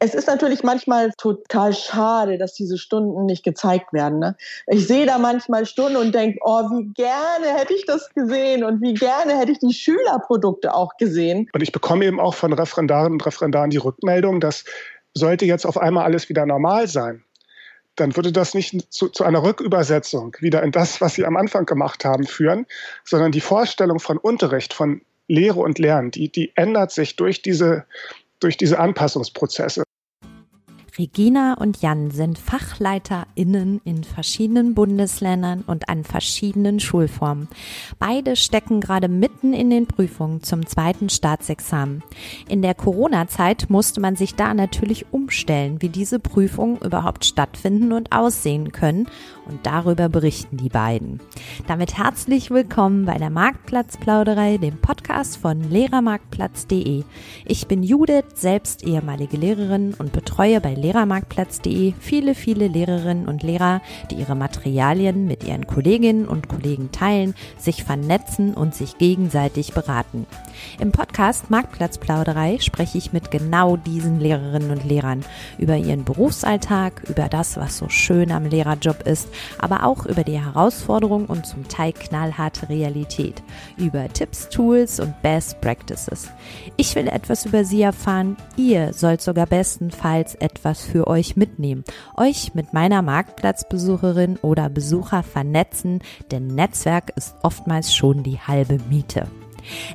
Es ist natürlich manchmal total schade, dass diese Stunden nicht gezeigt werden. Ne? Ich sehe da manchmal Stunden und denke, oh, wie gerne hätte ich das gesehen und wie gerne hätte ich die Schülerprodukte auch gesehen. Und ich bekomme eben auch von Referendarinnen und Referendaren die Rückmeldung, dass sollte jetzt auf einmal alles wieder normal sein, dann würde das nicht zu, zu, einer Rückübersetzung wieder in das, was Sie am Anfang gemacht haben, führen, sondern die Vorstellung von Unterricht, von Lehre und Lernen, die, die ändert sich durch diese, durch diese Anpassungsprozesse. Regina und Jan sind FachleiterInnen in verschiedenen Bundesländern und an verschiedenen Schulformen. Beide stecken gerade mitten in den Prüfungen zum zweiten Staatsexamen. In der Corona-Zeit musste man sich da natürlich umstellen, wie diese Prüfungen überhaupt stattfinden und aussehen können. Und darüber berichten die beiden. Damit herzlich willkommen bei der Marktplatzplauderei, dem Podcast von Lehrermarktplatz.de. Ich bin Judith, selbst ehemalige Lehrerin und betreue bei lehrermarktplatz.de viele, viele Lehrerinnen und Lehrer, die ihre Materialien mit ihren Kolleginnen und Kollegen teilen, sich vernetzen und sich gegenseitig beraten. Im Podcast Marktplatzplauderei spreche ich mit genau diesen Lehrerinnen und Lehrern über ihren Berufsalltag, über das, was so schön am Lehrerjob ist, aber auch über die Herausforderungen und zum Teil knallharte Realität, über Tipps, Tools und Best Practices. Ich will etwas über sie erfahren, ihr sollt sogar bestenfalls etwas was für euch mitnehmen, euch mit meiner Marktplatzbesucherin oder Besucher vernetzen, denn Netzwerk ist oftmals schon die halbe Miete.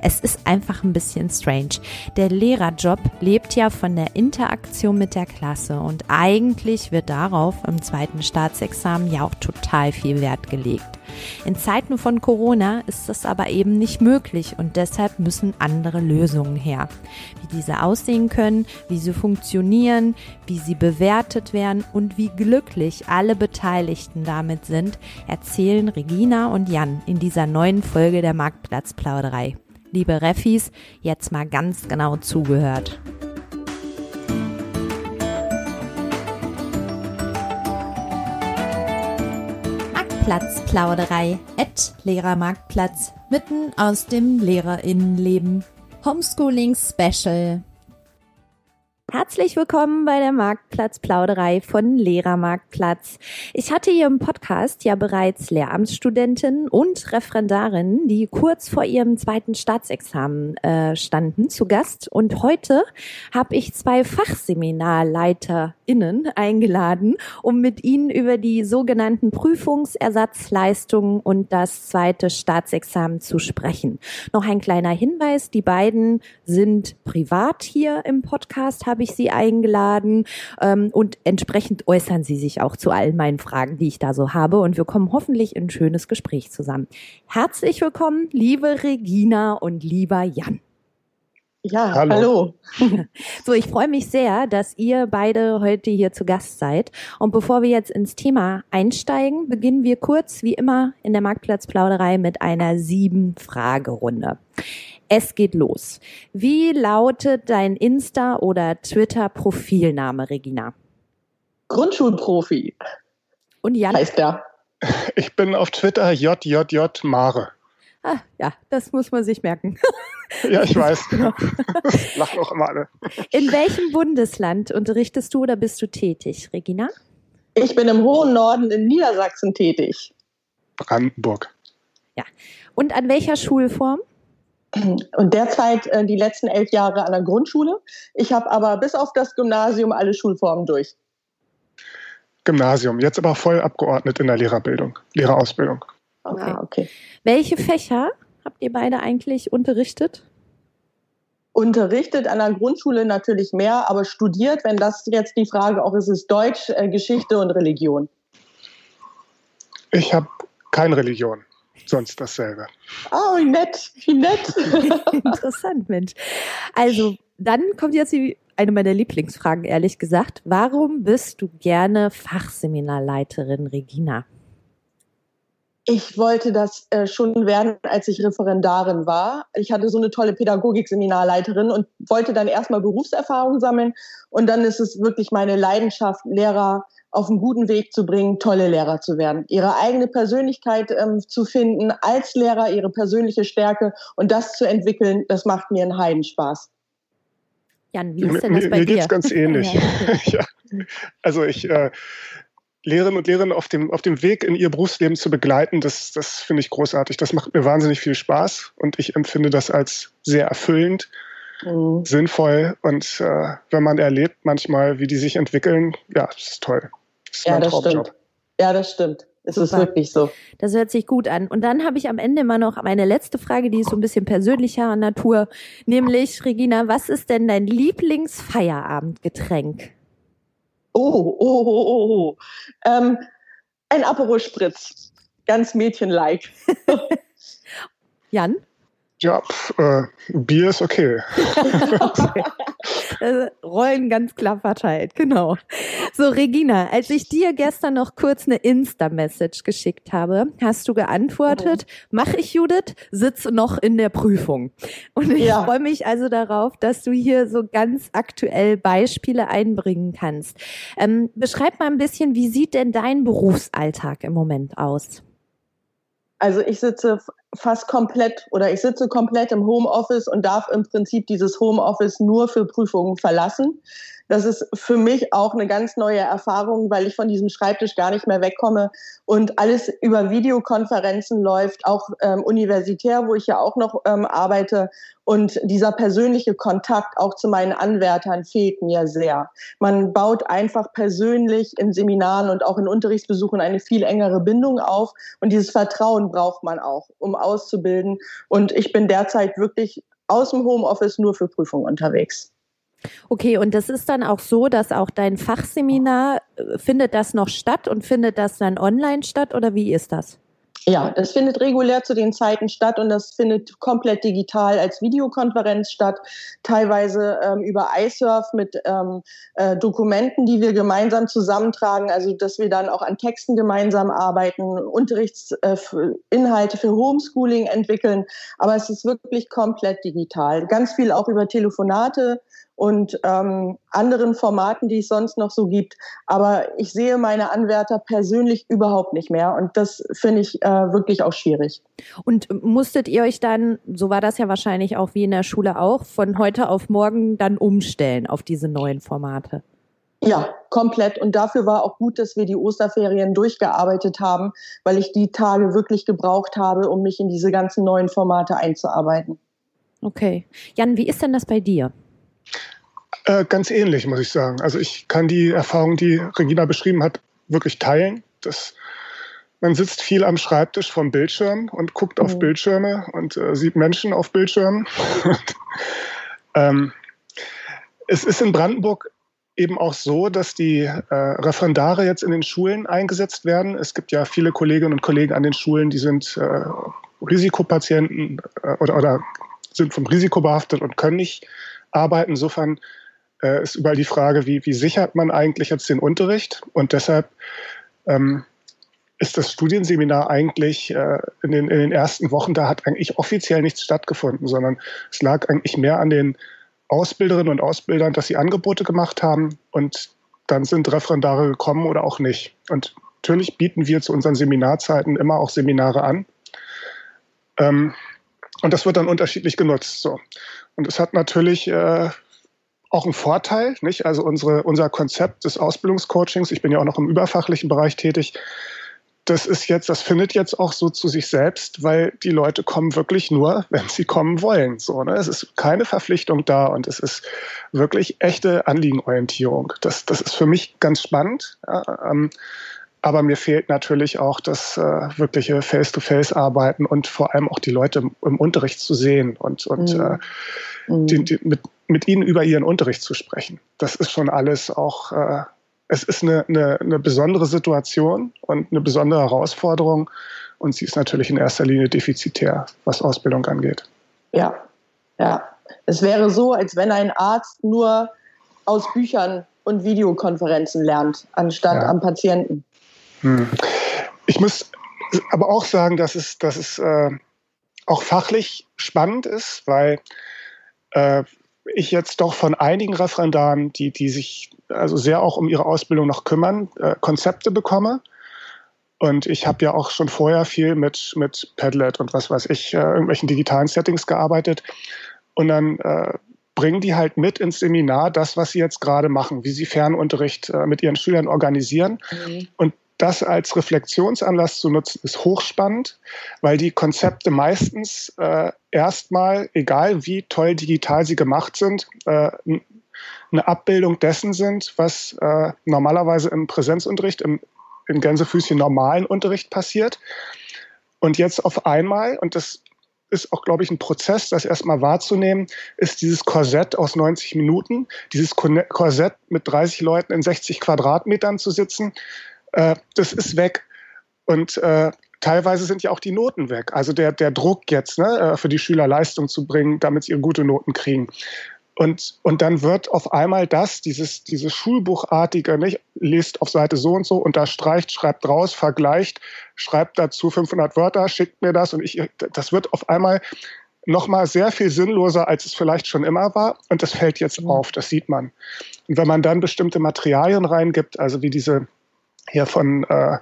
Es ist einfach ein bisschen strange. Der Lehrerjob lebt ja von der Interaktion mit der Klasse und eigentlich wird darauf im zweiten Staatsexamen ja auch total viel Wert gelegt. In Zeiten von Corona ist das aber eben nicht möglich und deshalb müssen andere Lösungen her. Wie diese aussehen können, wie sie funktionieren, wie sie bewertet werden und wie glücklich alle Beteiligten damit sind, erzählen Regina und Jan in dieser neuen Folge der Marktplatzplauderei. Liebe Refis, jetzt mal ganz genau zugehört. Marktplatzplauderei at Lehrermarktplatz mitten aus dem Lehrerinnenleben. Homeschooling Special Herzlich willkommen bei der Marktplatzplauderei von Lehrermarktplatz. Ich hatte hier im Podcast ja bereits Lehramtsstudentinnen und Referendarinnen, die kurz vor ihrem zweiten Staatsexamen äh, standen, zu Gast. Und heute habe ich zwei FachseminarleiterInnen eingeladen, um mit ihnen über die sogenannten Prüfungsersatzleistungen und das zweite Staatsexamen zu sprechen. Noch ein kleiner Hinweis, die beiden sind privat hier im Podcast, habe ich Sie eingeladen ähm, und entsprechend äußern Sie sich auch zu all meinen Fragen, die ich da so habe und wir kommen hoffentlich in ein schönes Gespräch zusammen. Herzlich willkommen, liebe Regina und lieber Jan. Ja, hallo. hallo. So, ich freue mich sehr, dass ihr beide heute hier zu Gast seid. Und bevor wir jetzt ins Thema einsteigen, beginnen wir kurz, wie immer, in der Marktplatzplauderei mit einer sieben-Fragerunde. Es geht los. Wie lautet dein Insta- oder Twitter-Profilname, Regina? Grundschulprofi. Und Jan? Heißt der. Ich bin auf Twitter JJJ Mare. Ah, ja, das muss man sich merken. Ja, ich weiß. Genau. Lachen auch immer alle. In welchem Bundesland unterrichtest du oder bist du tätig, Regina? Ich bin im hohen Norden in Niedersachsen tätig. Brandenburg. Ja. Und an welcher Schulform? Und derzeit äh, die letzten elf Jahre an der Grundschule. Ich habe aber bis auf das Gymnasium alle Schulformen durch. Gymnasium, jetzt aber voll abgeordnet in der Lehrerbildung, Lehrerausbildung. Okay. Ah, okay. Welche Fächer habt ihr beide eigentlich unterrichtet? Unterrichtet an der Grundschule natürlich mehr, aber studiert, wenn das jetzt die Frage auch ist, ist Deutsch, äh, Geschichte und Religion. Ich habe keine Religion sonst dasselbe. Oh, wie nett, wie nett. Interessant, Mensch. Also, dann kommt jetzt eine meiner Lieblingsfragen, ehrlich gesagt. Warum bist du gerne Fachseminarleiterin, Regina? Ich wollte das äh, schon werden, als ich Referendarin war. Ich hatte so eine tolle Pädagogik-Seminarleiterin und wollte dann erstmal Berufserfahrung sammeln. Und dann ist es wirklich meine Leidenschaft, Lehrer auf einen guten Weg zu bringen, tolle Lehrer zu werden, ihre eigene Persönlichkeit ähm, zu finden als Lehrer, ihre persönliche Stärke und das zu entwickeln, das macht mir einen Heidenspaß. Jan, wie ist denn das bei mir, dir? Mir geht's ganz ähnlich. ja. Also ich äh, Lehrerinnen und Lehrer auf dem, auf dem Weg in ihr Berufsleben zu begleiten, das, das finde ich großartig. Das macht mir wahnsinnig viel Spaß und ich empfinde das als sehr erfüllend, mhm. sinnvoll und äh, wenn man erlebt manchmal, wie die sich entwickeln, ja, das ist toll. Das ja, das stimmt. Ja, das stimmt. Es Super. ist wirklich so. Das hört sich gut an. Und dann habe ich am Ende immer noch meine letzte Frage, die ist so ein bisschen persönlicher Natur. Nämlich, Regina, was ist denn dein Lieblingsfeierabendgetränk? Oh, oh, oh, oh, oh. Ähm, ein Aperol Spritz. Ganz mädchenlike. Jan? Ja, pf, äh, Bier ist okay. Also, Rollen ganz klar verteilt, genau. So, Regina, als ich dir gestern noch kurz eine Insta-Message geschickt habe, hast du geantwortet, oh. mach ich Judith, sitze noch in der Prüfung. Und ich ja. freue mich also darauf, dass du hier so ganz aktuell Beispiele einbringen kannst. Ähm, beschreib mal ein bisschen, wie sieht denn dein Berufsalltag im Moment aus? Also ich sitze fast komplett oder ich sitze komplett im Homeoffice und darf im Prinzip dieses Homeoffice nur für Prüfungen verlassen. Das ist für mich auch eine ganz neue Erfahrung, weil ich von diesem Schreibtisch gar nicht mehr wegkomme und alles über Videokonferenzen läuft, auch ähm, universitär, wo ich ja auch noch ähm, arbeite. Und dieser persönliche Kontakt auch zu meinen Anwärtern fehlt mir sehr. Man baut einfach persönlich in Seminaren und auch in Unterrichtsbesuchen eine viel engere Bindung auf. Und dieses Vertrauen braucht man auch, um auszubilden. Und ich bin derzeit wirklich aus dem Homeoffice nur für Prüfungen unterwegs. Okay, und das ist dann auch so, dass auch dein Fachseminar, äh, findet das noch statt und findet das dann online statt oder wie ist das? Ja, das findet regulär zu den Zeiten statt und das findet komplett digital als Videokonferenz statt, teilweise ähm, über iSurf mit ähm, äh, Dokumenten, die wir gemeinsam zusammentragen, also dass wir dann auch an Texten gemeinsam arbeiten, Unterrichtsinhalte äh, für Homeschooling entwickeln, aber es ist wirklich komplett digital. Ganz viel auch über Telefonate und ähm, anderen Formaten, die es sonst noch so gibt. Aber ich sehe meine Anwärter persönlich überhaupt nicht mehr und das finde ich äh, wirklich auch schwierig. Und musstet ihr euch dann, so war das ja wahrscheinlich auch wie in der Schule auch, von heute auf morgen dann umstellen auf diese neuen Formate? Ja, komplett. Und dafür war auch gut, dass wir die Osterferien durchgearbeitet haben, weil ich die Tage wirklich gebraucht habe, um mich in diese ganzen neuen Formate einzuarbeiten. Okay. Jan, wie ist denn das bei dir? Äh, ganz ähnlich, muss ich sagen. Also ich kann die Erfahrung, die Regina beschrieben hat, wirklich teilen. Das, man sitzt viel am Schreibtisch vom Bildschirm und guckt mhm. auf Bildschirme und äh, sieht Menschen auf Bildschirmen. ähm, es ist in Brandenburg eben auch so, dass die äh, Referendare jetzt in den Schulen eingesetzt werden. Es gibt ja viele Kolleginnen und Kollegen an den Schulen, die sind äh, Risikopatienten äh, oder, oder sind vom Risiko behaftet und können nicht arbeiten. Insofern äh, ist überall die Frage, wie, wie sichert man eigentlich jetzt den Unterricht? Und deshalb ähm, ist das Studienseminar eigentlich äh, in, den, in den ersten Wochen, da hat eigentlich offiziell nichts stattgefunden, sondern es lag eigentlich mehr an den Ausbilderinnen und Ausbildern, dass sie Angebote gemacht haben und dann sind Referendare gekommen oder auch nicht. Und natürlich bieten wir zu unseren Seminarzeiten immer auch Seminare an. Ähm, und das wird dann unterschiedlich genutzt. So. Und es hat natürlich äh, auch ein Vorteil, nicht? Also unsere, unser Konzept des Ausbildungscoachings, ich bin ja auch noch im überfachlichen Bereich tätig, das ist jetzt, das findet jetzt auch so zu sich selbst, weil die Leute kommen wirklich nur, wenn sie kommen wollen. So, ne? Es ist keine Verpflichtung da und es ist wirklich echte Anliegenorientierung. Das, das ist für mich ganz spannend. Ja, ähm, aber mir fehlt natürlich auch das äh, wirkliche Face-to-Face-Arbeiten und vor allem auch die Leute im, im Unterricht zu sehen und, und mhm. äh, mhm. Die, die, mit, mit ihnen über ihren Unterricht zu sprechen. Das ist schon alles auch, äh, es ist eine, eine, eine besondere Situation und eine besondere Herausforderung und sie ist natürlich in erster Linie defizitär, was Ausbildung angeht. Ja, ja. Es wäre so, als wenn ein Arzt nur aus Büchern und Videokonferenzen lernt, anstatt ja. am Patienten. Hm. Ich muss aber auch sagen, dass es, dass es äh, auch fachlich spannend ist, weil äh, ich jetzt doch von einigen Referendaren, die, die sich also sehr auch um ihre Ausbildung noch kümmern, äh, Konzepte bekomme. Und ich habe ja auch schon vorher viel mit, mit Padlet und was weiß ich, äh, irgendwelchen digitalen Settings gearbeitet. Und dann äh, bringen die halt mit ins Seminar das, was sie jetzt gerade machen, wie sie Fernunterricht äh, mit ihren Schülern organisieren. Mhm. Und das als Reflexionsanlass zu nutzen, ist hochspannend, weil die Konzepte meistens äh, erstmal, egal wie toll digital sie gemacht sind, äh, eine Abbildung dessen sind, was äh, normalerweise im Präsenzunterricht, im, im Gänsefüßchen normalen Unterricht passiert. Und jetzt auf einmal, und das ist auch, glaube ich, ein Prozess, das erstmal wahrzunehmen, ist dieses Korsett aus 90 Minuten, dieses Korsett mit 30 Leuten in 60 Quadratmetern zu sitzen, äh, das ist weg. Und äh, teilweise sind ja auch die Noten weg. Also der, der Druck jetzt, ne, äh, für die Schüler Leistung zu bringen, damit sie gute Noten kriegen. Und, und dann wird auf einmal das, dieses, dieses Schulbuchartige, nicht, lest auf Seite so und so, unterstreicht, schreibt raus, vergleicht, schreibt dazu 500 Wörter, schickt mir das und ich, das wird auf einmal nochmal sehr viel sinnloser, als es vielleicht schon immer war. Und das fällt jetzt mhm. auf, das sieht man. Und wenn man dann bestimmte Materialien reingibt, also wie diese hier von äh,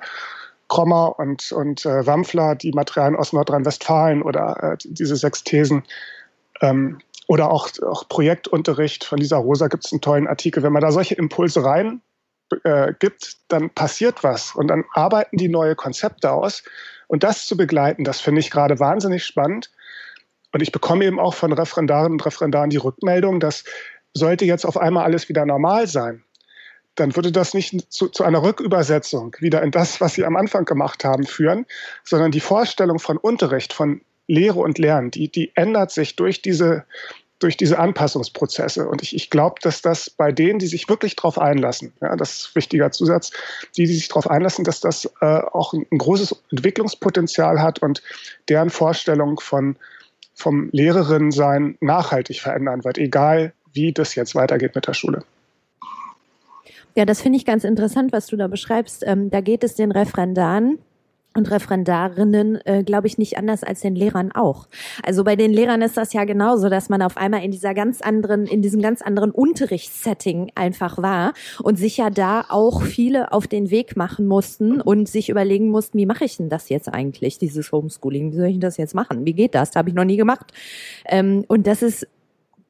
Krommer und, und äh, Wampfler, die Materialien aus Nordrhein-Westfalen oder äh, diese sechs Thesen, ähm, oder auch, auch Projektunterricht von Lisa Rosa gibt es einen tollen Artikel. Wenn man da solche Impulse rein äh, gibt, dann passiert was und dann arbeiten die neue Konzepte aus. Und das zu begleiten, das finde ich gerade wahnsinnig spannend. Und ich bekomme eben auch von Referendarinnen und Referendaren die Rückmeldung, dass sollte jetzt auf einmal alles wieder normal sein, dann würde das nicht zu, zu, einer Rückübersetzung wieder in das, was Sie am Anfang gemacht haben, führen, sondern die Vorstellung von Unterricht, von Lehre und Lernen, die, die ändert sich durch diese, durch diese Anpassungsprozesse. Und ich, ich glaube, dass das bei denen, die sich wirklich darauf einlassen, ja, das ist ein wichtiger Zusatz, die, die sich darauf einlassen, dass das äh, auch ein, ein, großes Entwicklungspotenzial hat und deren Vorstellung von, vom Lehrerinnensein nachhaltig verändern wird, egal wie das jetzt weitergeht mit der Schule. Ja, das finde ich ganz interessant, was du da beschreibst. Ähm, da geht es den Referendaren und Referendarinnen, äh, glaube ich, nicht anders als den Lehrern auch. Also bei den Lehrern ist das ja genauso, dass man auf einmal in dieser ganz anderen, in diesem ganz anderen Unterrichtssetting einfach war und sich ja da auch viele auf den Weg machen mussten und sich überlegen mussten, wie mache ich denn das jetzt eigentlich, dieses Homeschooling? Wie soll ich das jetzt machen? Wie geht das? Das habe ich noch nie gemacht. Ähm, und das ist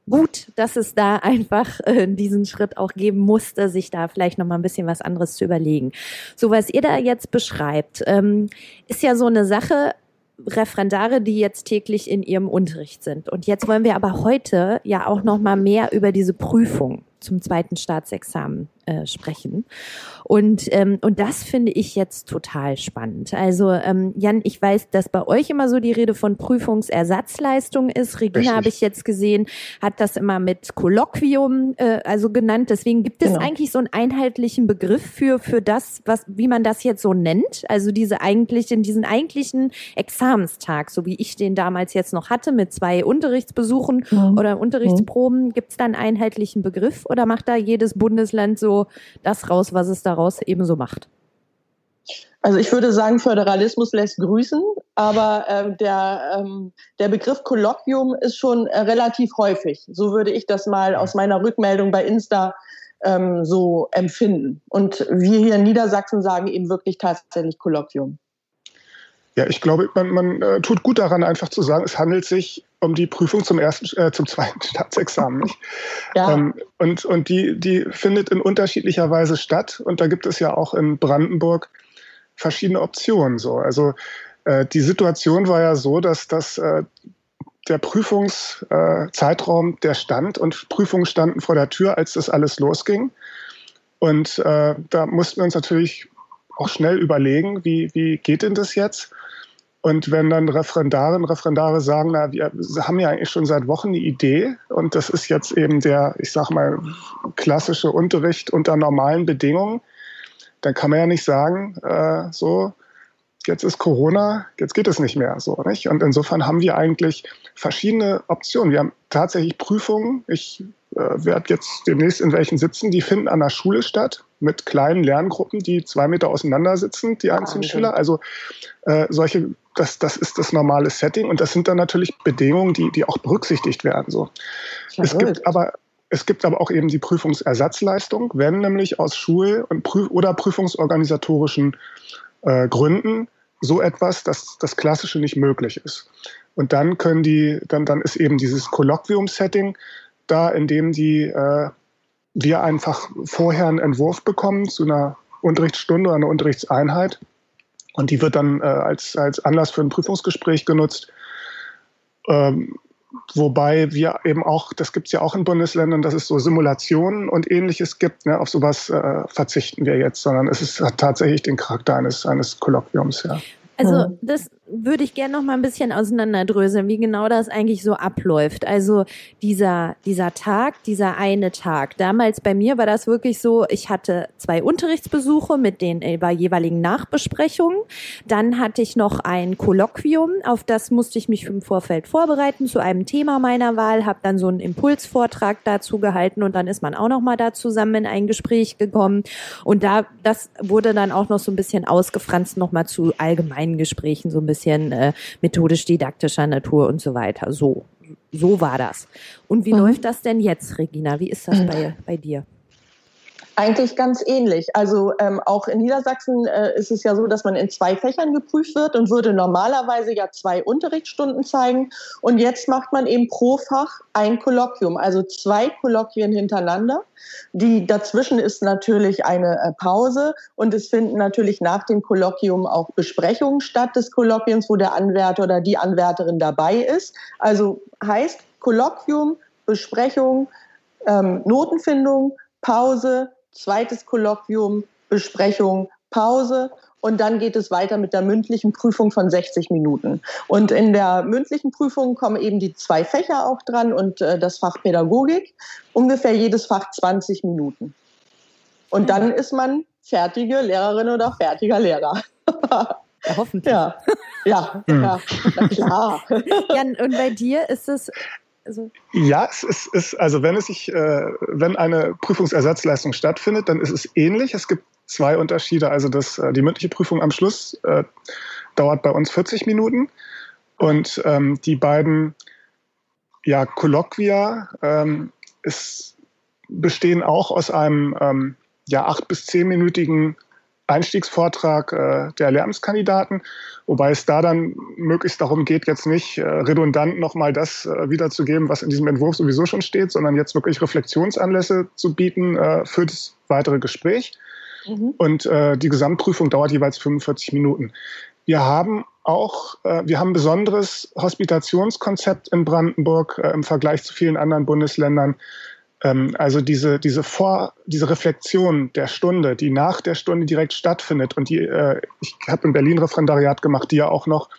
gut, dass es da einfach äh, diesen Schritt auch geben musste, sich da vielleicht noch mal ein bisschen was anderes zu überlegen. So was ihr da jetzt beschreibt, ähm, ist ja so eine Sache. Referendare, die jetzt täglich in ihrem Unterricht sind. Und jetzt wollen wir aber heute ja auch noch mal mehr über diese Prüfung zum zweiten Staatsexamen äh, sprechen. Und, ähm, und das finde ich jetzt total spannend. Also ähm, Jan, ich weiß, dass bei euch immer so die Rede von Prüfungsersatzleistung ist. Regina habe ich jetzt gesehen, hat das immer mit Kolloquium äh, also genannt. Deswegen gibt es genau. eigentlich so einen einheitlichen Begriff für für das, was wie man das jetzt so nennt. Also diese eigentlichen, diesen eigentlichen Examenstag, so wie ich den damals jetzt noch hatte mit zwei Unterrichtsbesuchen mhm. oder Unterrichtsproben, mhm. gibt es da einen einheitlichen Begriff oder macht da jedes Bundesland so das raus, was es daraus eben so macht? Also ich würde sagen, Föderalismus lässt grüßen, aber äh, der, ähm, der Begriff Kolloquium ist schon äh, relativ häufig. So würde ich das mal aus meiner Rückmeldung bei Insta ähm, so empfinden. Und wir hier in Niedersachsen sagen eben wirklich tatsächlich Kolloquium. Ja, ich glaube, man, man äh, tut gut daran, einfach zu sagen, es handelt sich um die Prüfung zum ersten, äh, zum zweiten Staatsexamen. Ja. Ähm, und und die, die findet in unterschiedlicher Weise statt. Und da gibt es ja auch in Brandenburg verschiedene Optionen. So, also äh, die Situation war ja so, dass das äh, der Prüfungszeitraum, der stand und Prüfungen standen vor der Tür, als das alles losging. Und äh, da mussten wir uns natürlich auch schnell überlegen, wie, wie geht denn das jetzt? Und wenn dann Referendarinnen und Referendare sagen, na, wir haben ja eigentlich schon seit Wochen eine Idee und das ist jetzt eben der, ich sag mal, klassische Unterricht unter normalen Bedingungen, dann kann man ja nicht sagen, äh, so, jetzt ist Corona, jetzt geht es nicht mehr so. Nicht? Und insofern haben wir eigentlich verschiedene Optionen. Wir haben tatsächlich Prüfungen. Ich werde jetzt demnächst in welchen sitzen, die finden an der Schule statt mit kleinen Lerngruppen, die zwei Meter auseinander sitzen, die einzelnen Schüler. Also äh, solche, das, das ist das normale Setting und das sind dann natürlich Bedingungen, die, die auch berücksichtigt werden. So. Es gibt aber es gibt aber auch eben die Prüfungsersatzleistung, wenn nämlich aus Schul- und Prüf oder prüfungsorganisatorischen äh, Gründen so etwas, dass das Klassische nicht möglich ist. Und dann können die, dann, dann ist eben dieses Kolloquium-Setting da, indem die äh, wir einfach vorher einen Entwurf bekommen zu einer Unterrichtsstunde oder einer Unterrichtseinheit. Und die wird dann äh, als, als Anlass für ein Prüfungsgespräch genutzt. Ähm, wobei wir eben auch, das gibt es ja auch in Bundesländern, dass es so Simulationen und ähnliches gibt. Ne? Auf sowas äh, verzichten wir jetzt, sondern es ist, hat tatsächlich den Charakter eines, eines Kolloquiums. Ja. Also das würde ich gerne noch mal ein bisschen auseinanderdröseln, wie genau das eigentlich so abläuft. Also dieser, dieser Tag, dieser eine Tag. Damals bei mir war das wirklich so, ich hatte zwei Unterrichtsbesuche mit den äh, jeweiligen Nachbesprechungen. Dann hatte ich noch ein Kolloquium, auf das musste ich mich im Vorfeld vorbereiten zu einem Thema meiner Wahl, habe dann so einen Impulsvortrag dazu gehalten und dann ist man auch noch mal da zusammen in ein Gespräch gekommen. Und da, das wurde dann auch noch so ein bisschen ausgefranst noch mal zu allgemeinen Gesprächen, so ein bisschen bisschen äh, methodisch-didaktischer Natur und so weiter. So, so war das. Und wie mhm. läuft das denn jetzt, Regina? Wie ist das mhm. bei, bei dir? Eigentlich ganz ähnlich. Also ähm, auch in Niedersachsen äh, ist es ja so, dass man in zwei Fächern geprüft wird und würde normalerweise ja zwei Unterrichtsstunden zeigen. Und jetzt macht man eben pro Fach ein Kolloquium, also zwei Kolloquien hintereinander. Die dazwischen ist natürlich eine äh, Pause und es finden natürlich nach dem Kolloquium auch Besprechungen statt des Kolloquiums, wo der Anwärter oder die Anwärterin dabei ist. Also heißt Kolloquium, Besprechung, ähm, Notenfindung, Pause, zweites Kolloquium, Besprechung, Pause und dann geht es weiter mit der mündlichen Prüfung von 60 Minuten. Und in der mündlichen Prüfung kommen eben die zwei Fächer auch dran und äh, das Fach Pädagogik, ungefähr jedes Fach 20 Minuten. Und dann ist man fertige Lehrerin oder fertiger Lehrer. Ja, hoffentlich. Ja, ja, hm. ja klar. Jan, und bei dir ist es also ja, es ist, ist, also wenn es sich, äh, wenn eine Prüfungsersatzleistung stattfindet, dann ist es ähnlich. Es gibt zwei Unterschiede. Also das, äh, die mündliche Prüfung am Schluss äh, dauert bei uns 40 Minuten und ähm, die beiden ja, Kolloquia ähm, ist, bestehen auch aus einem ähm, ja, acht bis zehnminütigen Einstiegsvortrag äh, der Lehramtskandidaten, wobei es da dann möglichst darum geht, jetzt nicht äh, redundant nochmal das äh, wiederzugeben, was in diesem Entwurf sowieso schon steht, sondern jetzt wirklich Reflexionsanlässe zu bieten äh, für das weitere Gespräch. Mhm. Und äh, die Gesamtprüfung dauert jeweils 45 Minuten. Wir haben auch, äh, wir haben ein besonderes Hospitationskonzept in Brandenburg im Vergleich zu vielen anderen Bundesländern. Ähm, also diese, diese Vor, diese Reflexion der Stunde, die nach der Stunde direkt stattfindet und die, äh, ich habe in Berlin Referendariat gemacht, die ja auch noch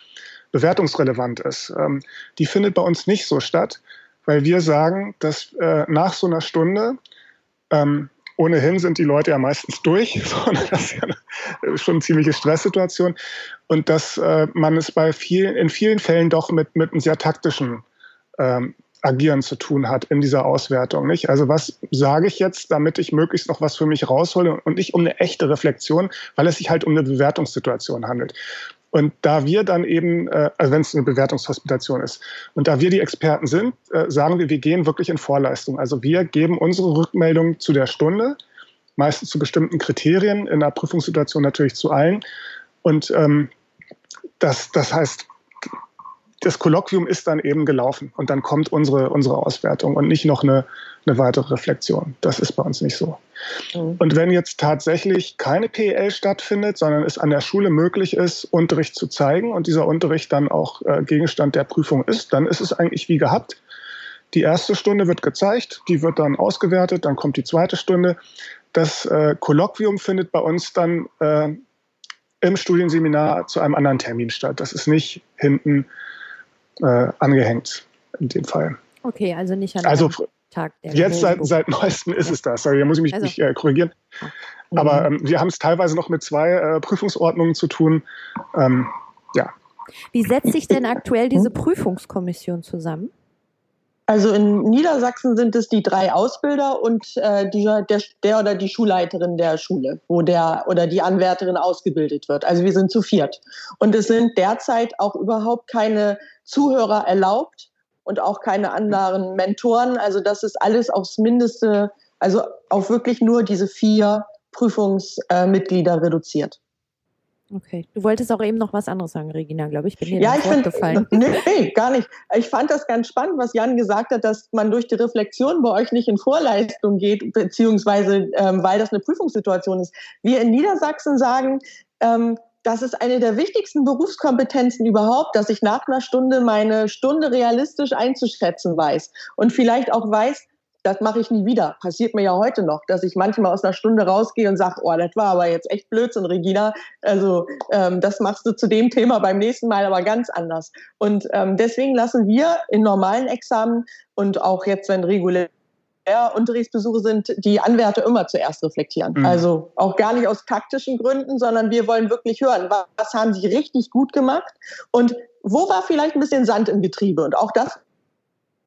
bewertungsrelevant ist, ähm, die findet bei uns nicht so statt, weil wir sagen, dass äh, nach so einer Stunde ähm, ohnehin sind die Leute ja meistens durch, sondern das ist ja schon eine ziemliche Stresssituation. Und dass äh, man es bei vielen, in vielen Fällen doch mit, mit einem sehr taktischen ähm, Agieren zu tun hat in dieser Auswertung. Nicht? Also was sage ich jetzt, damit ich möglichst noch was für mich raushole und nicht um eine echte Reflexion, weil es sich halt um eine Bewertungssituation handelt. Und da wir dann eben, äh, also wenn es eine Bewertungshospitation ist, und da wir die Experten sind, äh, sagen wir, wir gehen wirklich in Vorleistung. Also wir geben unsere Rückmeldung zu der Stunde, meistens zu bestimmten Kriterien, in der Prüfungssituation natürlich zu allen. Und ähm, das, das heißt, das Kolloquium ist dann eben gelaufen und dann kommt unsere, unsere Auswertung und nicht noch eine, eine weitere Reflexion. Das ist bei uns nicht so. Mhm. Und wenn jetzt tatsächlich keine PEL stattfindet, sondern es an der Schule möglich ist, Unterricht zu zeigen und dieser Unterricht dann auch äh, Gegenstand der Prüfung ist, dann ist es eigentlich wie gehabt. Die erste Stunde wird gezeigt, die wird dann ausgewertet, dann kommt die zweite Stunde. Das äh, Kolloquium findet bei uns dann äh, im Studienseminar zu einem anderen Termin statt. Das ist nicht hinten äh, angehängt in dem Fall. Okay, also nicht an also, Tag der Jetzt seit, seit neuestem ist ja. es das. Sorry, da muss ich mich also. nicht äh, korrigieren. Mhm. Aber ähm, wir haben es teilweise noch mit zwei äh, Prüfungsordnungen zu tun. Ähm, ja. Wie setzt sich denn aktuell diese Prüfungskommission zusammen? Also in Niedersachsen sind es die drei Ausbilder und äh, die, der, der oder die Schulleiterin der Schule, wo der oder die Anwärterin ausgebildet wird. Also wir sind zu viert. Und es sind derzeit auch überhaupt keine Zuhörer erlaubt und auch keine anderen Mentoren. Also das ist alles aufs Mindeste, also auf wirklich nur diese vier Prüfungsmitglieder reduziert. Okay. Du wolltest auch eben noch was anderes sagen, Regina, glaube ich. Bin dir ja, ich find, gefallen. Nee, nee, gar nicht. Ich fand das ganz spannend, was Jan gesagt hat, dass man durch die Reflexion bei euch nicht in Vorleistung geht, beziehungsweise ähm, weil das eine Prüfungssituation ist. Wir in Niedersachsen sagen, ähm, das ist eine der wichtigsten Berufskompetenzen überhaupt, dass ich nach einer Stunde meine Stunde realistisch einzuschätzen weiß und vielleicht auch weiß, das mache ich nie wieder. Passiert mir ja heute noch, dass ich manchmal aus einer Stunde rausgehe und sage, oh, das war aber jetzt echt Blödsinn, Regina. Also ähm, das machst du zu dem Thema beim nächsten Mal aber ganz anders. Und ähm, deswegen lassen wir in normalen Examen und auch jetzt, wenn regulär Unterrichtsbesuche sind, die Anwärter immer zuerst reflektieren. Mhm. Also auch gar nicht aus taktischen Gründen, sondern wir wollen wirklich hören, was, was haben sie richtig gut gemacht und wo war vielleicht ein bisschen Sand im Getriebe. Und auch das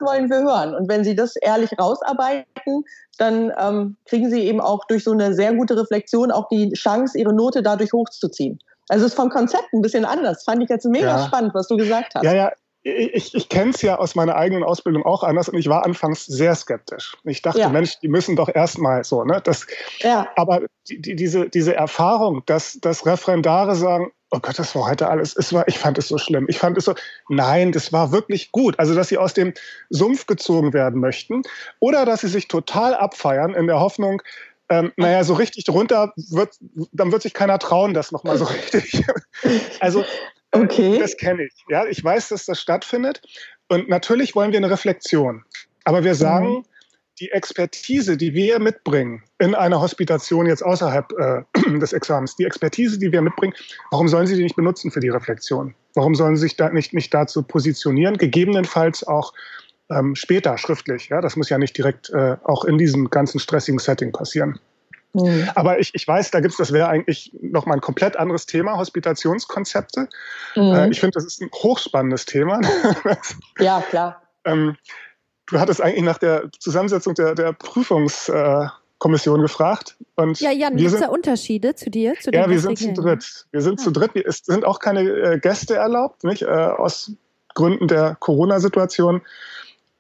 wollen wir hören. Und wenn Sie das ehrlich rausarbeiten, dann ähm, kriegen Sie eben auch durch so eine sehr gute Reflexion auch die Chance, Ihre Note dadurch hochzuziehen. Also es ist vom Konzept ein bisschen anders. Fand ich jetzt mega ja. spannend, was du gesagt hast. Ja, ja. Ich, ich kenne es ja aus meiner eigenen Ausbildung auch anders und ich war anfangs sehr skeptisch. Ich dachte, ja. Mensch, die müssen doch erstmal so, ne? Das, ja. Aber die, die, diese, diese Erfahrung, dass, dass Referendare sagen, oh Gott, das war heute alles, es war, ich fand es so schlimm. Ich fand es so, nein, das war wirklich gut. Also, dass sie aus dem Sumpf gezogen werden möchten oder dass sie sich total abfeiern in der Hoffnung, ähm, naja, so richtig drunter wird, dann wird sich keiner trauen, das nochmal so richtig. also, äh, okay. das kenne ich. Ja, ich weiß, dass das stattfindet. Und natürlich wollen wir eine Reflexion. Aber wir sagen, mhm die Expertise, die wir mitbringen in einer Hospitation jetzt außerhalb äh, des Examens, die Expertise, die wir mitbringen, warum sollen Sie die nicht benutzen für die Reflexion? Warum sollen Sie sich da nicht, nicht dazu positionieren? Gegebenenfalls auch ähm, später schriftlich. Ja, das muss ja nicht direkt äh, auch in diesem ganzen stressigen Setting passieren. Mhm. Aber ich, ich weiß, da gibt es, das wäre eigentlich nochmal ein komplett anderes Thema, Hospitationskonzepte. Mhm. Äh, ich finde, das ist ein hochspannendes Thema. ja, klar. ähm, du hattest eigentlich nach der Zusammensetzung der, der Prüfungskommission äh, gefragt. Und ja, Jan, gibt es da Unterschiede zu dir? Zu ja, wir sind zu dritt. Wir sind ah. zu dritt. Es sind auch keine äh, Gäste erlaubt, nicht? Äh, aus Gründen der Corona-Situation.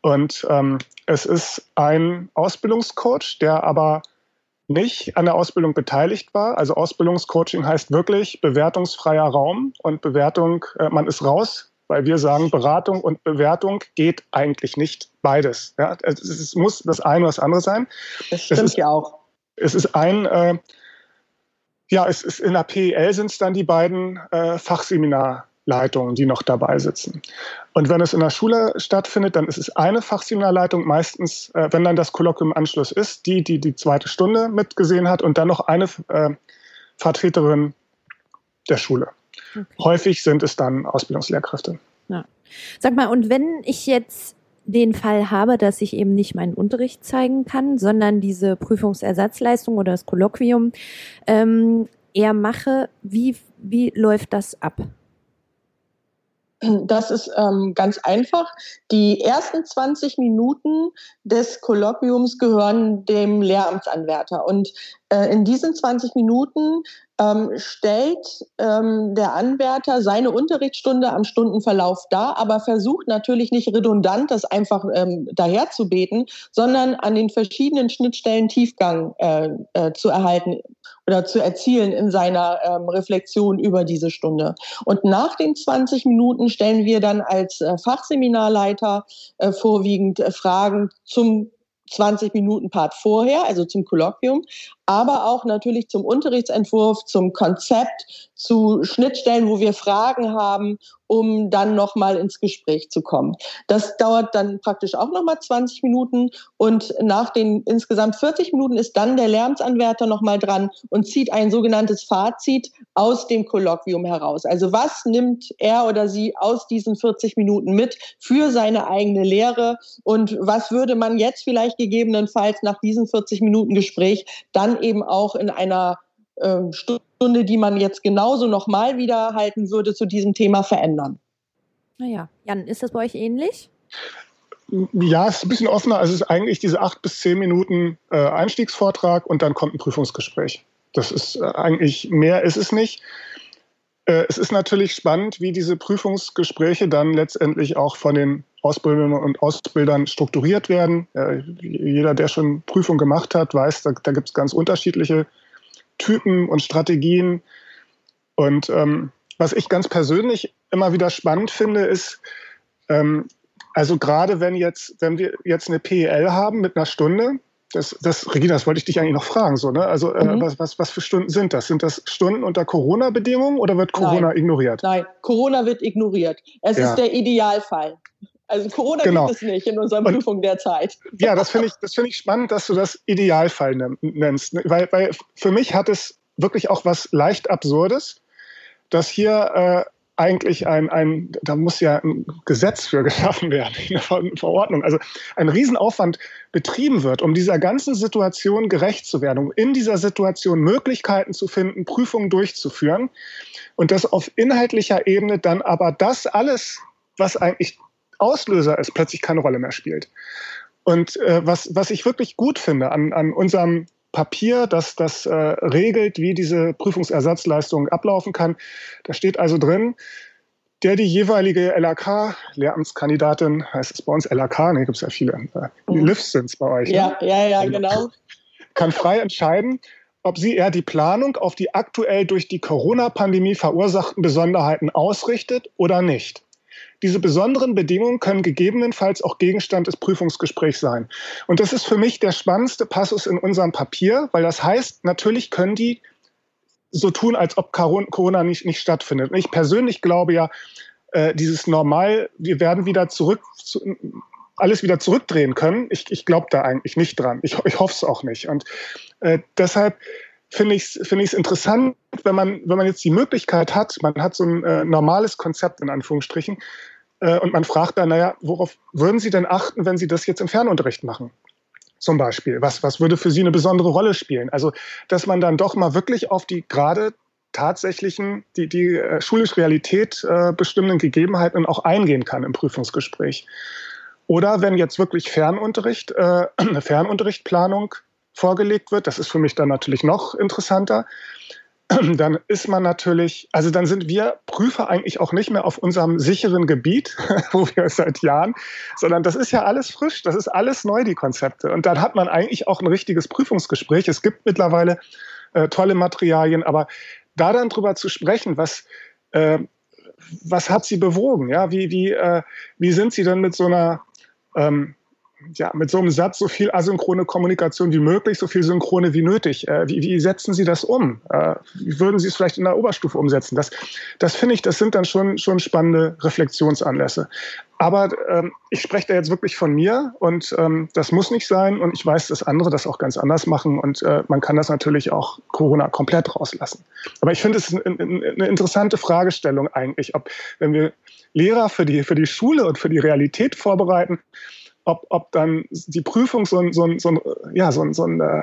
Und ähm, es ist ein Ausbildungscoach, der aber nicht an der Ausbildung beteiligt war. Also Ausbildungscoaching heißt wirklich bewertungsfreier Raum und Bewertung, äh, man ist raus weil wir sagen, Beratung und Bewertung geht eigentlich nicht beides. Ja, es, es muss das eine oder das andere sein. Das stimmt ist, ja auch. Es ist ein, äh, ja, es ist in der PEL sind es dann die beiden äh, Fachseminarleitungen, die noch dabei sitzen. Und wenn es in der Schule stattfindet, dann ist es eine Fachseminarleitung, meistens, äh, wenn dann das Kolloquium Anschluss ist, die, die die zweite Stunde mitgesehen hat und dann noch eine äh, Vertreterin der Schule. Okay. Häufig sind es dann Ausbildungslehrkräfte. Ja. Sag mal, und wenn ich jetzt den Fall habe, dass ich eben nicht meinen Unterricht zeigen kann, sondern diese Prüfungsersatzleistung oder das Kolloquium ähm, eher mache, wie, wie läuft das ab? Das ist ähm, ganz einfach. Die ersten 20 Minuten des Kolloquiums gehören dem Lehramtsanwärter. Und äh, in diesen 20 Minuten ähm, stellt ähm, der Anwärter seine Unterrichtsstunde am Stundenverlauf dar, aber versucht natürlich nicht redundant, das einfach ähm, daherzubeten, sondern an den verschiedenen Schnittstellen Tiefgang äh, äh, zu erhalten oder zu erzielen in seiner ähm, Reflexion über diese Stunde. Und nach den 20 Minuten stellen wir dann als äh, Fachseminarleiter äh, vorwiegend äh, Fragen zum 20 Minuten Part vorher, also zum Kolloquium, aber auch natürlich zum Unterrichtsentwurf, zum Konzept, zu Schnittstellen, wo wir Fragen haben, um dann nochmal ins Gespräch zu kommen. Das dauert dann praktisch auch nochmal 20 Minuten und nach den insgesamt 40 Minuten ist dann der Lärmsanwärter nochmal dran und zieht ein sogenanntes Fazit aus dem Kolloquium heraus. Also was nimmt er oder sie aus diesen 40 Minuten mit für seine eigene Lehre und was würde man jetzt vielleicht gegebenenfalls nach diesen 40 Minuten Gespräch dann eben auch in einer Stunde, die man jetzt genauso nochmal wieder halten würde, zu diesem Thema verändern. Naja, Jan, ist das bei euch ähnlich? Ja, es ist ein bisschen offener. Also es ist eigentlich diese acht bis zehn Minuten äh, Einstiegsvortrag und dann kommt ein Prüfungsgespräch. Das ist äh, eigentlich mehr ist es nicht. Äh, es ist natürlich spannend, wie diese Prüfungsgespräche dann letztendlich auch von den Ausbilderinnen und Ausbildern strukturiert werden. jeder, der schon Prüfung gemacht hat, weiß, da, da gibt es ganz unterschiedliche Typen und Strategien. Und ähm, was ich ganz persönlich immer wieder spannend finde, ist, ähm, also gerade wenn jetzt, wenn wir jetzt eine PEL haben mit einer Stunde, das, das, Regina, das wollte ich dich eigentlich noch fragen. So, ne? Also, äh, mhm. was, was, was für Stunden sind das? Sind das Stunden unter Corona-Bedingungen oder wird Corona Nein. ignoriert? Nein, Corona wird ignoriert. Es ja. ist der Idealfall. Also Corona genau. gibt es nicht in unserer Prüfung derzeit. Ja, das finde ich, das finde ich spannend, dass du das Idealfall nennst. Ne? Weil, weil für mich hat es wirklich auch was leicht Absurdes, dass hier äh, eigentlich ein, ein, da muss ja ein Gesetz für geschaffen werden, eine Verordnung, also ein Riesenaufwand betrieben wird, um dieser ganzen Situation gerecht zu werden, um in dieser Situation Möglichkeiten zu finden, Prüfungen durchzuführen und dass auf inhaltlicher Ebene dann aber das alles, was eigentlich Auslöser ist, plötzlich keine Rolle mehr spielt. Und äh, was, was ich wirklich gut finde an, an unserem Papier, das das äh, regelt, wie diese Prüfungsersatzleistung ablaufen kann. Da steht also drin, der die jeweilige LAK, Lehramtskandidatin, heißt es bei uns LAK, ne, gibt es ja viele, äh, die mhm. LIFs sind es bei euch. Ja, ne? ja, ja, genau. Kann frei entscheiden, ob sie eher die Planung auf die aktuell durch die Corona-Pandemie verursachten Besonderheiten ausrichtet oder nicht. Diese besonderen Bedingungen können gegebenenfalls auch Gegenstand des Prüfungsgesprächs sein. Und das ist für mich der spannendste Passus in unserem Papier, weil das heißt, natürlich können die so tun, als ob Corona nicht, nicht stattfindet. Und ich persönlich glaube ja, äh, dieses Normal, wir werden wieder zurück, zu, alles wieder zurückdrehen können. Ich, ich glaube da eigentlich nicht dran. Ich, ich hoffe es auch nicht. Und äh, deshalb finde ich es find interessant, wenn man, wenn man jetzt die Möglichkeit hat, man hat so ein äh, normales Konzept in Anführungsstrichen, äh, und man fragt dann, naja, worauf würden Sie denn achten, wenn Sie das jetzt im Fernunterricht machen? Zum Beispiel. Was, was würde für Sie eine besondere Rolle spielen? Also, dass man dann doch mal wirklich auf die gerade tatsächlichen, die, die äh, schulische Realität äh, bestimmenden Gegebenheiten auch eingehen kann im Prüfungsgespräch. Oder wenn jetzt wirklich Fernunterricht, äh, eine Fernunterrichtplanung vorgelegt wird, das ist für mich dann natürlich noch interessanter, dann ist man natürlich, also dann sind wir Prüfer eigentlich auch nicht mehr auf unserem sicheren Gebiet, wo wir seit Jahren, sondern das ist ja alles frisch, das ist alles neu, die Konzepte. Und dann hat man eigentlich auch ein richtiges Prüfungsgespräch. Es gibt mittlerweile äh, tolle Materialien, aber da dann drüber zu sprechen, was, äh, was hat sie bewogen? Ja, wie, wie, äh, wie sind sie denn mit so einer ähm, ja, mit so einem Satz so viel asynchrone Kommunikation wie möglich, so viel synchrone wie nötig. Äh, wie, wie, setzen Sie das um? Äh, wie würden Sie es vielleicht in der Oberstufe umsetzen? Das, das finde ich, das sind dann schon, schon spannende Reflexionsanlässe. Aber ähm, ich spreche da jetzt wirklich von mir und ähm, das muss nicht sein und ich weiß, dass andere das auch ganz anders machen und äh, man kann das natürlich auch Corona komplett rauslassen. Aber ich finde es eine, eine interessante Fragestellung eigentlich, ob wenn wir Lehrer für die, für die Schule und für die Realität vorbereiten, ob, ob dann die Prüfung so ein, so ein, so ein, ja, so ein, so ein äh,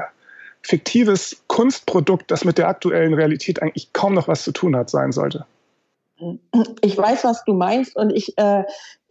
fiktives Kunstprodukt, das mit der aktuellen Realität eigentlich kaum noch was zu tun hat, sein sollte. Ich weiß, was du meinst und ich, äh,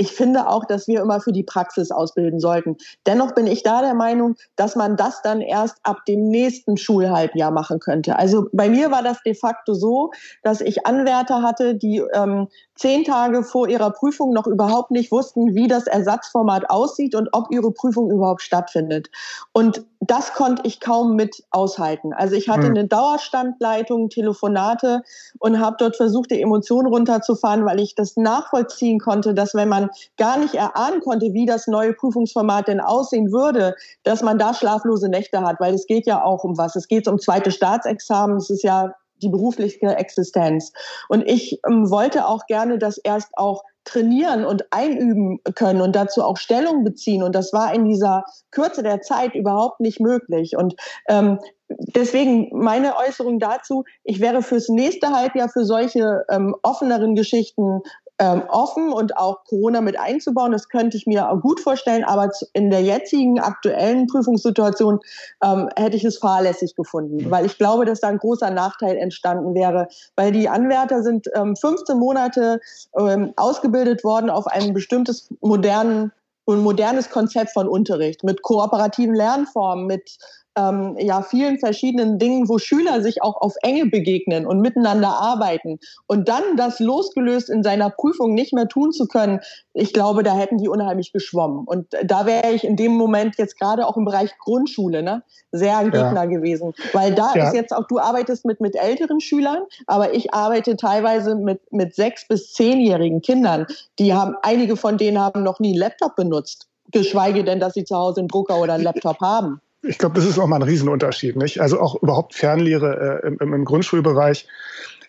ich finde auch, dass wir immer für die Praxis ausbilden sollten. Dennoch bin ich da der Meinung, dass man das dann erst ab dem nächsten Schulhalbjahr machen könnte. Also bei mir war das de facto so, dass ich Anwärter hatte, die ähm, zehn Tage vor ihrer Prüfung noch überhaupt nicht wussten, wie das Ersatzformat aussieht und ob ihre Prüfung überhaupt stattfindet. Und das konnte ich kaum mit aushalten. Also ich hatte hm. eine Dauerstandleitung, Telefonate und habe dort versucht, die Emotionen runterzufahren, weil ich das nachvollziehen konnte, dass wenn man gar nicht erahnen konnte, wie das neue Prüfungsformat denn aussehen würde, dass man da schlaflose Nächte hat, weil es geht ja auch um was. Es geht um zweite Staatsexamen. Es ist ja die berufliche Existenz. Und ich ähm, wollte auch gerne das erst auch trainieren und einüben können und dazu auch Stellung beziehen. Und das war in dieser Kürze der Zeit überhaupt nicht möglich. Und ähm, deswegen meine Äußerung dazu, ich wäre fürs nächste Halbjahr für solche ähm, offeneren Geschichten ähm, offen und auch Corona mit einzubauen. Das könnte ich mir gut vorstellen, aber in der jetzigen aktuellen Prüfungssituation ähm, hätte ich es fahrlässig gefunden, weil ich glaube, dass da ein großer Nachteil entstanden wäre, weil die Anwärter sind ähm, 15 Monate ähm, ausgebildet worden auf ein bestimmtes modernen ein modernes Konzept von Unterricht mit kooperativen Lernformen, mit ähm, ja vielen verschiedenen Dingen, wo Schüler sich auch auf Enge begegnen und miteinander arbeiten und dann das losgelöst in seiner Prüfung nicht mehr tun zu können, ich glaube, da hätten die unheimlich geschwommen. Und da wäre ich in dem Moment jetzt gerade auch im Bereich Grundschule ne, sehr ein Gegner ja. gewesen, weil da ja. ist jetzt auch, du arbeitest mit mit älteren Schülern, aber ich arbeite teilweise mit mit sechs bis zehnjährigen Kindern. Die haben einige von denen haben noch nie einen Laptop benutzt geschweige denn, dass sie zu Hause einen Drucker oder einen Laptop haben. Ich glaube, das ist auch mal ein Riesenunterschied, nicht? Also auch überhaupt Fernlehre äh, im, im, Grundschulbereich.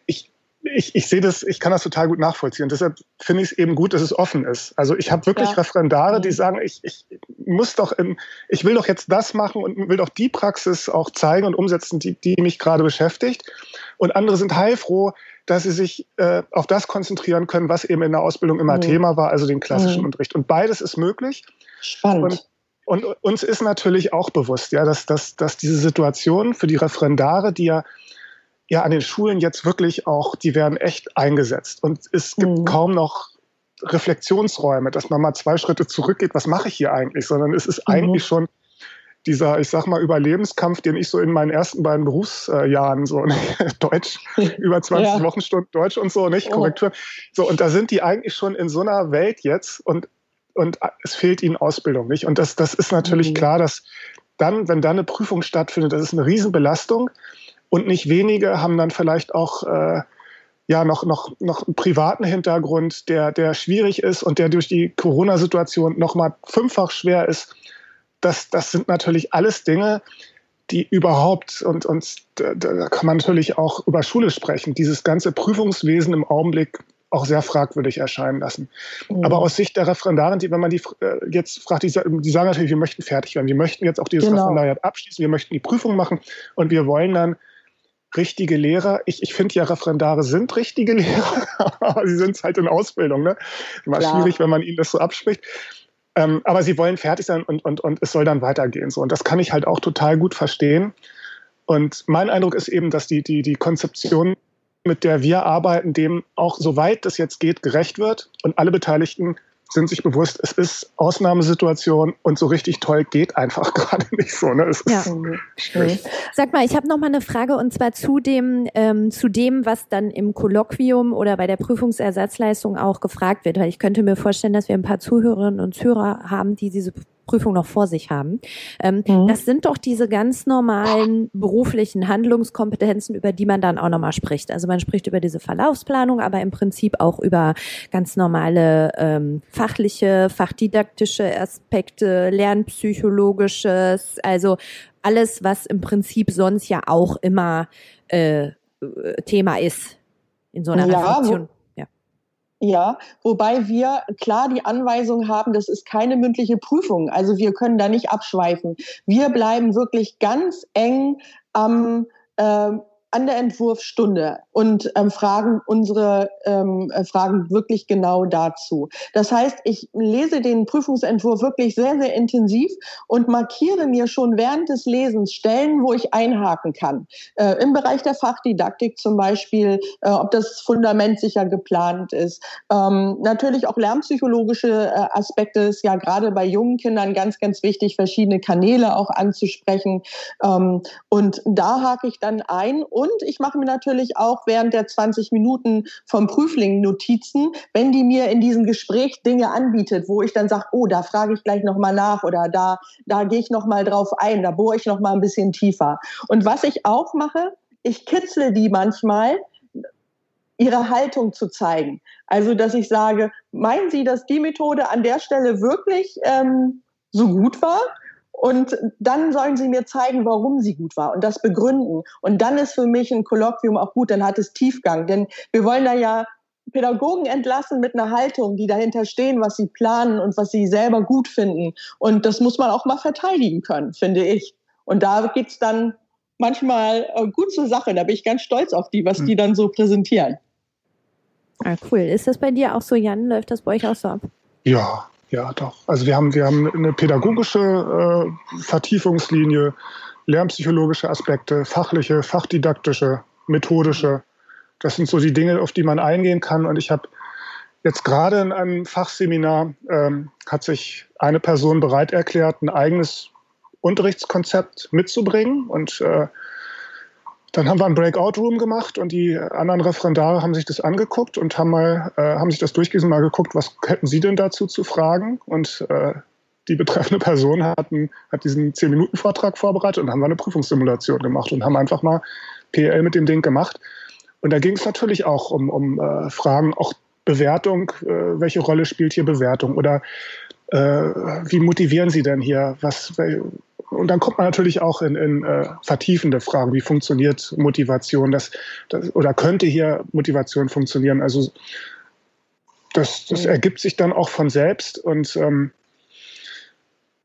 Ich, ich, ich sehe das, ich kann das total gut nachvollziehen. Deshalb finde ich es eben gut, dass es offen ist. Also ich habe wirklich ja. Referendare, die mhm. sagen, ich, ich muss doch, im, ich will doch jetzt das machen und will doch die Praxis auch zeigen und umsetzen, die, die mich gerade beschäftigt. Und andere sind heilfroh, dass sie sich äh, auf das konzentrieren können, was eben in der Ausbildung immer mhm. Thema war, also den klassischen mhm. Unterricht. Und beides ist möglich. Spannend. Und, und, uns ist natürlich auch bewusst, ja, dass, dass, dass diese Situation für die Referendare, die ja, ja an den Schulen jetzt wirklich auch, die werden echt eingesetzt. Und es gibt mhm. kaum noch Reflexionsräume, dass man mal zwei Schritte zurückgeht, was mache ich hier eigentlich, sondern es ist mhm. eigentlich schon dieser, ich sag mal, Überlebenskampf, den ich so in meinen ersten beiden Berufsjahren so ne, Deutsch, über 20 ja. Wochenstunden Deutsch und so, nicht? Oh. Korrektur. So, und da sind die eigentlich schon in so einer Welt jetzt und, und es fehlt ihnen Ausbildung, nicht? Und das, das ist natürlich mhm. klar, dass dann, wenn dann eine Prüfung stattfindet, das ist eine Riesenbelastung und nicht wenige haben dann vielleicht auch, äh, ja, noch, noch, noch einen privaten Hintergrund, der, der schwierig ist und der durch die Corona-Situation nochmal fünffach schwer ist das, das sind natürlich alles Dinge, die überhaupt, und, und da, da kann man natürlich auch über Schule sprechen, dieses ganze Prüfungswesen im Augenblick auch sehr fragwürdig erscheinen lassen. Mhm. Aber aus Sicht der Referendarin, die, wenn man die äh, jetzt fragt, die, die, sagen natürlich, wir möchten fertig werden, wir möchten jetzt auch dieses genau. Referendariat abschließen, wir möchten die Prüfung machen und wir wollen dann richtige Lehrer. Ich, ich finde ja, Referendare sind richtige Lehrer, aber sie sind halt in Ausbildung. Ne? Immer schwierig, wenn man ihnen das so abspricht. Ähm, aber sie wollen fertig sein und, und, und es soll dann weitergehen. So. Und das kann ich halt auch total gut verstehen. Und mein Eindruck ist eben, dass die, die, die Konzeption, mit der wir arbeiten, dem auch soweit das jetzt geht, gerecht wird und alle Beteiligten sind sich bewusst, es ist Ausnahmesituation und so richtig toll geht einfach gerade nicht so. Ne? ja. Sag mal, ich habe noch mal eine Frage und zwar zu dem, ähm, zu dem, was dann im Kolloquium oder bei der Prüfungsersatzleistung auch gefragt wird. Weil ich könnte mir vorstellen, dass wir ein paar Zuhörerinnen und Zuhörer haben, die diese Prüfung noch vor sich haben. Ähm, mhm. Das sind doch diese ganz normalen beruflichen Handlungskompetenzen, über die man dann auch nochmal spricht. Also man spricht über diese Verlaufsplanung, aber im Prinzip auch über ganz normale ähm, fachliche, fachdidaktische Aspekte, lernpsychologisches, also alles, was im Prinzip sonst ja auch immer äh, Thema ist in so einer ja, Reflexion. Ja, wobei wir klar die Anweisung haben, das ist keine mündliche Prüfung. Also wir können da nicht abschweifen. Wir bleiben wirklich ganz eng am äh, an der Entwurfsstunde und ähm, fragen unsere ähm, äh, Fragen wirklich genau dazu. Das heißt, ich lese den Prüfungsentwurf wirklich sehr, sehr intensiv und markiere mir schon während des Lesens Stellen, wo ich einhaken kann. Äh, Im Bereich der Fachdidaktik zum Beispiel, äh, ob das Fundament sicher geplant ist. Ähm, natürlich auch lernpsychologische äh, Aspekte ist ja gerade bei jungen Kindern ganz, ganz wichtig, verschiedene Kanäle auch anzusprechen. Ähm, und da hake ich dann ein und ich mache mir natürlich auch während der 20 Minuten vom Prüfling Notizen, wenn die mir in diesem Gespräch Dinge anbietet, wo ich dann sage, oh, da frage ich gleich nochmal nach oder da, da gehe ich nochmal drauf ein, da bohre ich nochmal ein bisschen tiefer. Und was ich auch mache, ich kitzle die manchmal, ihre Haltung zu zeigen. Also, dass ich sage, meinen Sie, dass die Methode an der Stelle wirklich ähm, so gut war? Und dann sollen sie mir zeigen, warum sie gut war und das begründen. Und dann ist für mich ein Kolloquium auch gut, dann hat es Tiefgang. Denn wir wollen da ja Pädagogen entlassen mit einer Haltung, die dahinter stehen, was sie planen und was sie selber gut finden. Und das muss man auch mal verteidigen können, finde ich. Und da geht's dann manchmal äh, gut zur Sache. Da bin ich ganz stolz auf die, was die dann so präsentieren. Ah, cool. Ist das bei dir auch so, Jan? Läuft das bei euch auch so ab? Ja, ja, doch. Also wir haben, wir haben eine pädagogische äh, Vertiefungslinie, lernpsychologische Aspekte, fachliche, fachdidaktische, methodische. Das sind so die Dinge, auf die man eingehen kann. Und ich habe jetzt gerade in einem Fachseminar ähm, hat sich eine Person bereit erklärt, ein eigenes Unterrichtskonzept mitzubringen. Und äh, dann haben wir ein Breakout Room gemacht und die anderen Referendare haben sich das angeguckt und haben mal, äh, haben sich das durchgelesen, mal geguckt, was hätten sie denn dazu zu fragen? Und äh, die betreffende Person hatten, hat diesen 10-Minuten-Vortrag vorbereitet und haben wir eine Prüfungssimulation gemacht und haben einfach mal PL mit dem Ding gemacht. Und da ging es natürlich auch um, um äh, Fragen, auch Bewertung, äh, welche Rolle spielt hier Bewertung oder äh, wie motivieren Sie denn hier? Was, und dann kommt man natürlich auch in, in äh, vertiefende Fragen, wie funktioniert Motivation, das, das, oder könnte hier Motivation funktionieren? Also das, das ergibt sich dann auch von selbst und ähm,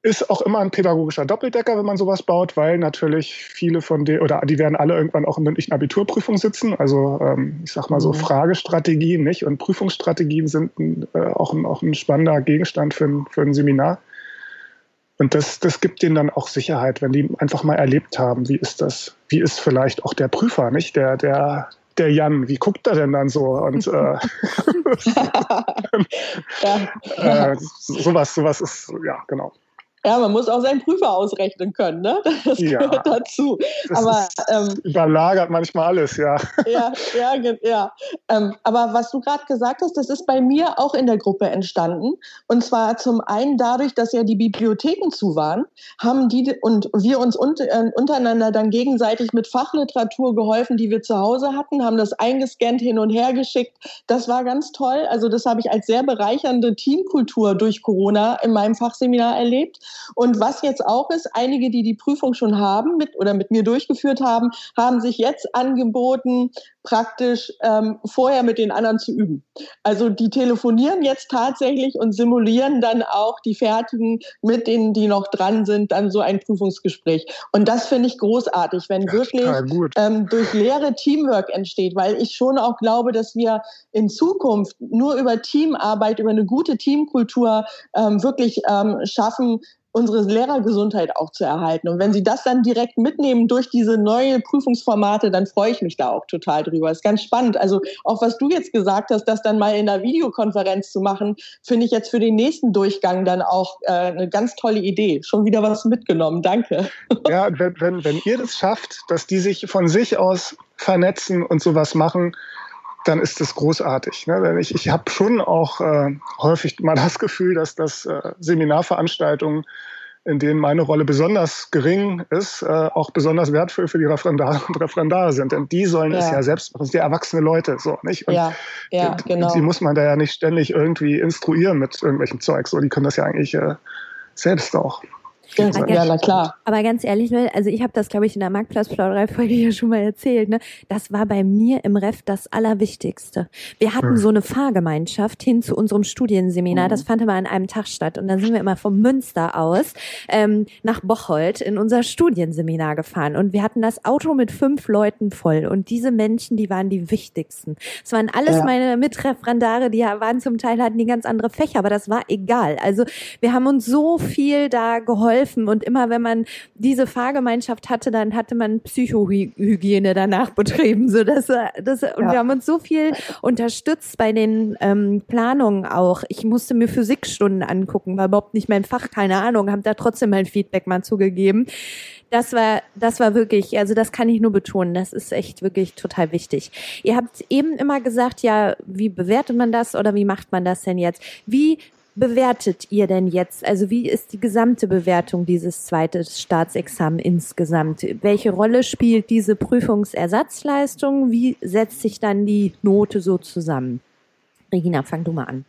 ist auch immer ein pädagogischer Doppeldecker, wenn man sowas baut, weil natürlich viele von denen, oder die werden alle irgendwann auch in mündlichen Abiturprüfungen sitzen. Also ähm, ich sag mal so mhm. Fragestrategien nicht und Prüfungsstrategien sind äh, auch, ein, auch ein spannender Gegenstand für ein, für ein Seminar. Und das, das gibt denen dann auch Sicherheit, wenn die einfach mal erlebt haben, wie ist das, wie ist vielleicht auch der Prüfer, nicht? Der, der, der Jan, wie guckt er denn dann so? Und äh, ja. äh, sowas, sowas ist, ja, genau. Ja, man muss auch seinen Prüfer ausrechnen können, ne? Das ja, gehört dazu. Das aber ähm, überlagert manchmal alles, ja. Ja, ja, ja. Ähm, aber was du gerade gesagt hast, das ist bei mir auch in der Gruppe entstanden. Und zwar zum einen dadurch, dass ja die Bibliotheken zu waren, haben die und wir uns un äh, untereinander dann gegenseitig mit Fachliteratur geholfen, die wir zu Hause hatten, haben das eingescannt hin und her geschickt. Das war ganz toll. Also das habe ich als sehr bereichernde Teamkultur durch Corona in meinem Fachseminar erlebt. Und was jetzt auch ist, einige, die die Prüfung schon haben mit oder mit mir durchgeführt haben, haben sich jetzt angeboten, praktisch ähm, vorher mit den anderen zu üben. Also die telefonieren jetzt tatsächlich und simulieren dann auch die Fertigen mit denen, die noch dran sind, dann so ein Prüfungsgespräch. Und das finde ich großartig, wenn ja, wirklich ähm, durch Lehre Teamwork entsteht, weil ich schon auch glaube, dass wir in Zukunft nur über Teamarbeit, über eine gute Teamkultur ähm, wirklich ähm, schaffen, unsere Lehrergesundheit auch zu erhalten. Und wenn Sie das dann direkt mitnehmen durch diese neue Prüfungsformate, dann freue ich mich da auch total drüber. Ist ganz spannend. Also auch was du jetzt gesagt hast, das dann mal in einer Videokonferenz zu machen, finde ich jetzt für den nächsten Durchgang dann auch äh, eine ganz tolle Idee. Schon wieder was mitgenommen. Danke. Ja, wenn, wenn, wenn ihr das schafft, dass die sich von sich aus vernetzen und sowas machen, dann ist das großartig. Ne? Ich, ich habe schon auch äh, häufig mal das Gefühl, dass das äh, Seminarveranstaltungen, in denen meine Rolle besonders gering ist, äh, auch besonders wertvoll für die Referendare und Referendare sind. Denn die sollen ja. es ja selbst machen, das sind ja erwachsene Leute. So, nicht? Und ja, ja, genau. Die muss man da ja nicht ständig irgendwie instruieren mit irgendwelchem Zeug. So, die können das ja eigentlich äh, selbst auch. Ja, na klar. Aber ganz ehrlich, Leute, also ich habe das, glaube ich, in der Marktplatzplauderei-Folge ja schon mal erzählt. Ne? Das war bei mir im Ref das Allerwichtigste. Wir hatten hm. so eine Fahrgemeinschaft hin zu unserem Studienseminar. Mhm. Das fand immer an einem Tag statt. Und dann sind wir immer vom Münster aus ähm, nach Bocholt in unser Studienseminar gefahren. Und wir hatten das Auto mit fünf Leuten voll. Und diese Menschen, die waren die wichtigsten. Es waren alles ja. meine Mitreferendare, die waren zum Teil, hatten die ganz andere Fächer, aber das war egal. Also wir haben uns so viel da geholfen geholfen und immer wenn man diese Fahrgemeinschaft hatte, dann hatte man Psychohygiene danach betrieben, so dass das und ja. wir haben uns so viel unterstützt bei den ähm, Planungen auch. Ich musste mir Physikstunden angucken, war überhaupt nicht mein Fach, keine Ahnung, habe da trotzdem mein Feedback mal zugegeben. Das war, das war wirklich, also das kann ich nur betonen. Das ist echt wirklich total wichtig. Ihr habt eben immer gesagt, ja, wie bewertet man das oder wie macht man das denn jetzt? Wie bewertet ihr denn jetzt? Also wie ist die gesamte Bewertung dieses zweiten Staatsexamen insgesamt? Welche Rolle spielt diese Prüfungsersatzleistung? Wie setzt sich dann die Note so zusammen? Regina, fang du mal an.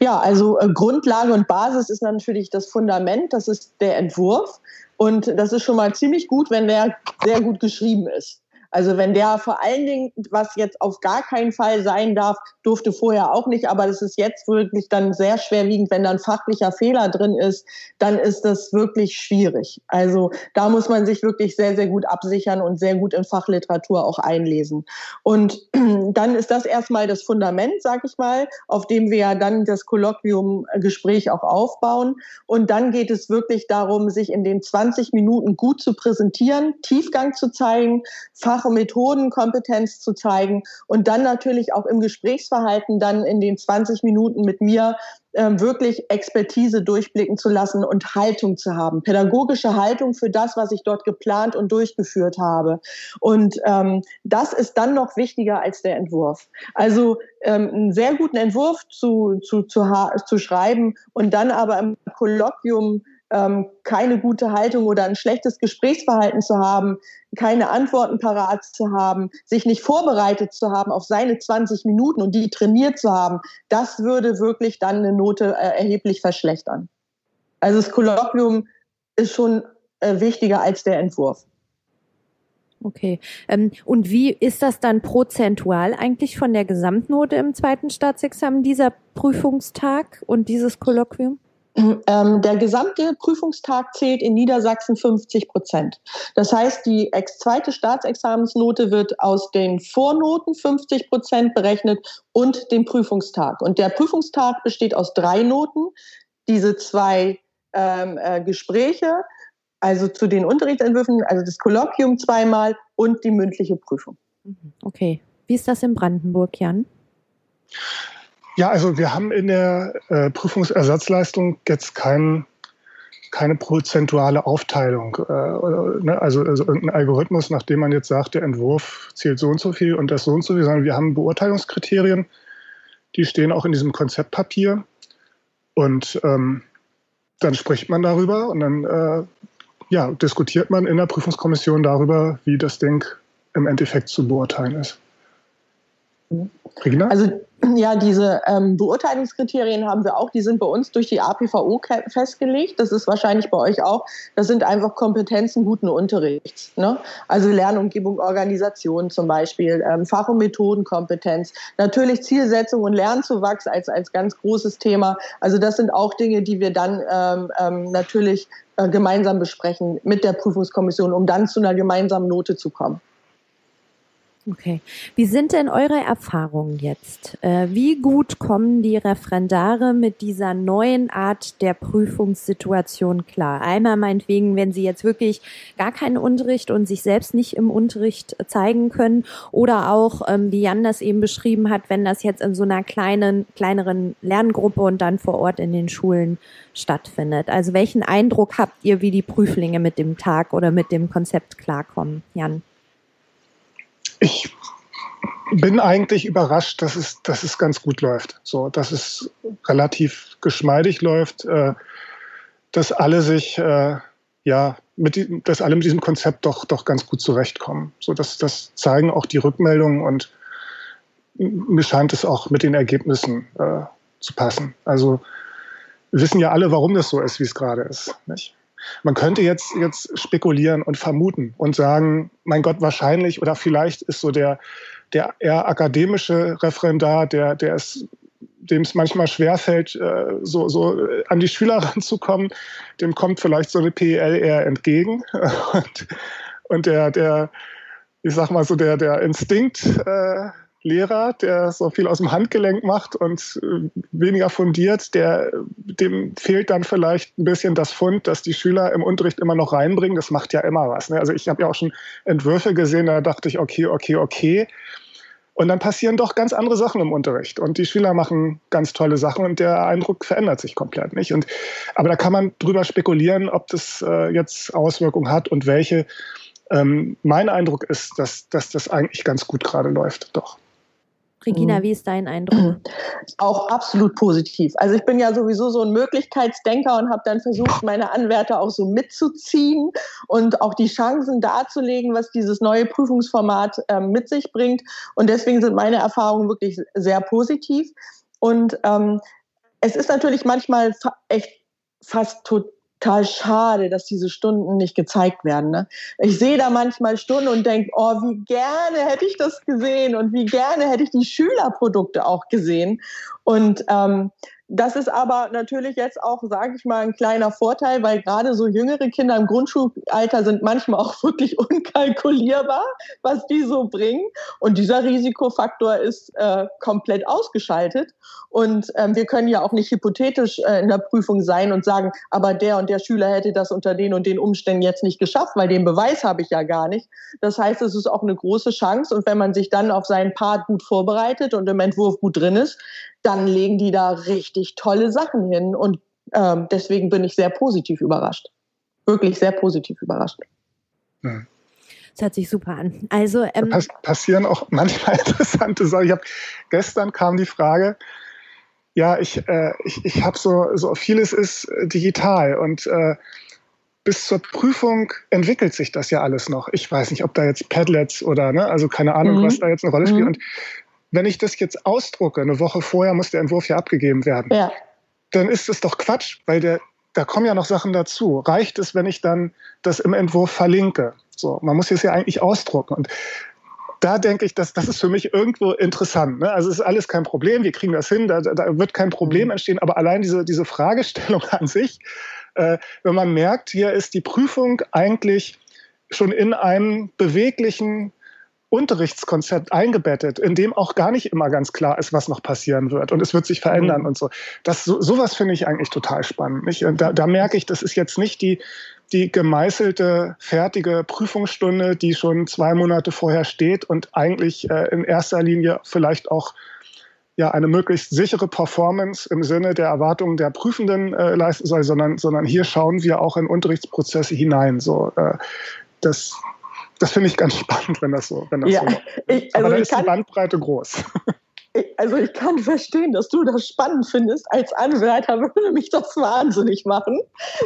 Ja, also äh, Grundlage und Basis ist natürlich das Fundament, das ist der Entwurf. Und das ist schon mal ziemlich gut, wenn der sehr gut geschrieben ist. Also wenn der vor allen Dingen, was jetzt auf gar keinen Fall sein darf, durfte vorher auch nicht, aber das ist jetzt wirklich dann sehr schwerwiegend, wenn dann fachlicher Fehler drin ist, dann ist das wirklich schwierig. Also da muss man sich wirklich sehr, sehr gut absichern und sehr gut in Fachliteratur auch einlesen. Und dann ist das erstmal das Fundament, sag ich mal, auf dem wir ja dann das Kolloquium-Gespräch auch aufbauen. Und dann geht es wirklich darum, sich in den 20 Minuten gut zu präsentieren, Tiefgang zu zeigen, Fach Fach- Methodenkompetenz zu zeigen und dann natürlich auch im Gesprächsverhalten dann in den 20 Minuten mit mir ähm, wirklich Expertise durchblicken zu lassen und Haltung zu haben, pädagogische Haltung für das, was ich dort geplant und durchgeführt habe. Und ähm, das ist dann noch wichtiger als der Entwurf. Also ähm, einen sehr guten Entwurf zu, zu, zu, zu schreiben und dann aber im Kolloquium ähm, keine gute Haltung oder ein schlechtes Gesprächsverhalten zu haben, keine Antworten parat zu haben, sich nicht vorbereitet zu haben auf seine 20 Minuten und die trainiert zu haben, das würde wirklich dann eine Note äh, erheblich verschlechtern. Also das Kolloquium ist schon äh, wichtiger als der Entwurf. Okay. Ähm, und wie ist das dann prozentual eigentlich von der Gesamtnote im zweiten Staatsexamen, dieser Prüfungstag und dieses Kolloquium? Ähm, der gesamte Prüfungstag zählt in Niedersachsen 50 Prozent. Das heißt, die zweite Staatsexamensnote wird aus den Vornoten 50 Prozent berechnet und dem Prüfungstag. Und der Prüfungstag besteht aus drei Noten. Diese zwei ähm, äh, Gespräche, also zu den Unterrichtsentwürfen, also das Kolloquium zweimal und die mündliche Prüfung. Okay. Wie ist das in Brandenburg, Jan? Ja, also wir haben in der äh, Prüfungsersatzleistung jetzt kein, keine prozentuale Aufteilung. Äh, ne, also, also irgendein Algorithmus, nachdem man jetzt sagt, der Entwurf zählt so und so viel und das so und so viel, sondern wir haben Beurteilungskriterien, die stehen auch in diesem Konzeptpapier. Und ähm, dann spricht man darüber und dann äh, ja, diskutiert man in der Prüfungskommission darüber, wie das Ding im Endeffekt zu beurteilen ist. Regina? Also ja, diese ähm, Beurteilungskriterien haben wir auch. Die sind bei uns durch die APVO festgelegt. Das ist wahrscheinlich bei euch auch. Das sind einfach Kompetenzen guten Unterrichts. Ne? Also Lernumgebung, Organisation zum Beispiel, ähm, Fach- und Methodenkompetenz. Natürlich Zielsetzung und Lernzuwachs als, als ganz großes Thema. Also das sind auch Dinge, die wir dann ähm, ähm, natürlich äh, gemeinsam besprechen mit der Prüfungskommission, um dann zu einer gemeinsamen Note zu kommen. Okay. Wie sind denn eure Erfahrungen jetzt? Äh, wie gut kommen die Referendare mit dieser neuen Art der Prüfungssituation klar? Einmal meinetwegen, wenn sie jetzt wirklich gar keinen Unterricht und sich selbst nicht im Unterricht zeigen können oder auch, ähm, wie Jan das eben beschrieben hat, wenn das jetzt in so einer kleinen, kleineren Lerngruppe und dann vor Ort in den Schulen stattfindet. Also welchen Eindruck habt ihr, wie die Prüflinge mit dem Tag oder mit dem Konzept klarkommen? Jan? Ich bin eigentlich überrascht, dass es, dass es ganz gut läuft. So, dass es relativ geschmeidig läuft, äh, dass alle sich, äh, ja, mit, dass alle mit diesem Konzept doch, doch ganz gut zurechtkommen. So, dass, das zeigen auch die Rückmeldungen und mir scheint es auch mit den Ergebnissen äh, zu passen. Also, wir wissen ja alle, warum das so ist, wie es gerade ist. Nicht? Man könnte jetzt, jetzt spekulieren und vermuten und sagen, mein Gott, wahrscheinlich oder vielleicht ist so der, der eher akademische Referendar, der, der es dem es manchmal schwerfällt, äh, so, so an die Schüler ranzukommen, dem kommt vielleicht so eine PEL eher entgegen. Und, und der, der, ich sag mal so, der, der Instinkt, äh, Lehrer, der so viel aus dem Handgelenk macht und äh, weniger fundiert, der, dem fehlt dann vielleicht ein bisschen das Fund, dass die Schüler im Unterricht immer noch reinbringen. Das macht ja immer was. Ne? Also ich habe ja auch schon Entwürfe gesehen, da dachte ich, okay, okay, okay. Und dann passieren doch ganz andere Sachen im Unterricht. Und die Schüler machen ganz tolle Sachen und der Eindruck verändert sich komplett nicht. Und, aber da kann man drüber spekulieren, ob das äh, jetzt Auswirkungen hat und welche. Ähm, mein Eindruck ist, dass, dass das eigentlich ganz gut gerade läuft, doch. Regina, mhm. wie ist dein Eindruck? Auch absolut positiv. Also ich bin ja sowieso so ein Möglichkeitsdenker und habe dann versucht, meine Anwärter auch so mitzuziehen und auch die Chancen darzulegen, was dieses neue Prüfungsformat äh, mit sich bringt. Und deswegen sind meine Erfahrungen wirklich sehr positiv. Und ähm, es ist natürlich manchmal echt fast total total schade, dass diese Stunden nicht gezeigt werden. Ne? Ich sehe da manchmal Stunden und denke, oh, wie gerne hätte ich das gesehen und wie gerne hätte ich die Schülerprodukte auch gesehen. Und ähm, das ist aber natürlich jetzt auch, sage ich mal, ein kleiner Vorteil, weil gerade so jüngere Kinder im Grundschulalter sind manchmal auch wirklich unkalkulierbar, was die so bringen. Und dieser Risikofaktor ist äh, komplett ausgeschaltet. Und ähm, wir können ja auch nicht hypothetisch äh, in der Prüfung sein und sagen, aber der und der Schüler hätte das unter den und den Umständen jetzt nicht geschafft, weil den Beweis habe ich ja gar nicht. Das heißt, es ist auch eine große Chance. Und wenn man sich dann auf seinen Part gut vorbereitet und im Entwurf gut drin ist, dann legen die da richtig tolle Sachen hin. Und ähm, deswegen bin ich sehr positiv überrascht. Wirklich sehr positiv überrascht. Hm. Das hört sich super an. Also ähm, Pass passieren auch manchmal interessante Sachen. Ich habe gestern kam die Frage, ja, ich, äh, ich, ich habe so, so vieles ist äh, digital und äh, bis zur Prüfung entwickelt sich das ja alles noch. Ich weiß nicht, ob da jetzt Padlets oder, ne, also keine Ahnung, mhm. was da jetzt eine Rolle spielt. Mhm. Und wenn ich das jetzt ausdrucke, eine Woche vorher muss der Entwurf ja abgegeben werden, ja. dann ist es doch Quatsch, weil der, da kommen ja noch Sachen dazu. Reicht es, wenn ich dann das im Entwurf verlinke? So, man muss es ja eigentlich ausdrucken. Und da denke ich, dass das ist für mich irgendwo interessant. Ne? Also es ist alles kein Problem, wir kriegen das hin, da, da wird kein Problem mhm. entstehen. Aber allein diese, diese Fragestellung an sich, äh, wenn man merkt, hier ist die Prüfung eigentlich schon in einem beweglichen Unterrichtskonzept eingebettet, in dem auch gar nicht immer ganz klar ist, was noch passieren wird und es wird sich verändern mhm. und so. Das so, sowas finde ich eigentlich total spannend. Nicht? Da, da merke ich, das ist jetzt nicht die die gemeißelte, fertige Prüfungsstunde, die schon zwei Monate vorher steht und eigentlich äh, in erster Linie vielleicht auch ja, eine möglichst sichere Performance im Sinne der Erwartungen der Prüfenden äh, leisten soll, sondern, sondern hier schauen wir auch in Unterrichtsprozesse hinein. So, äh, das, das finde ich ganz spannend, wenn das so, wenn das ja, so ich, also Aber da ist die Bandbreite groß. also ich kann verstehen, dass du das spannend findest. Als Anwärter würde mich das wahnsinnig machen.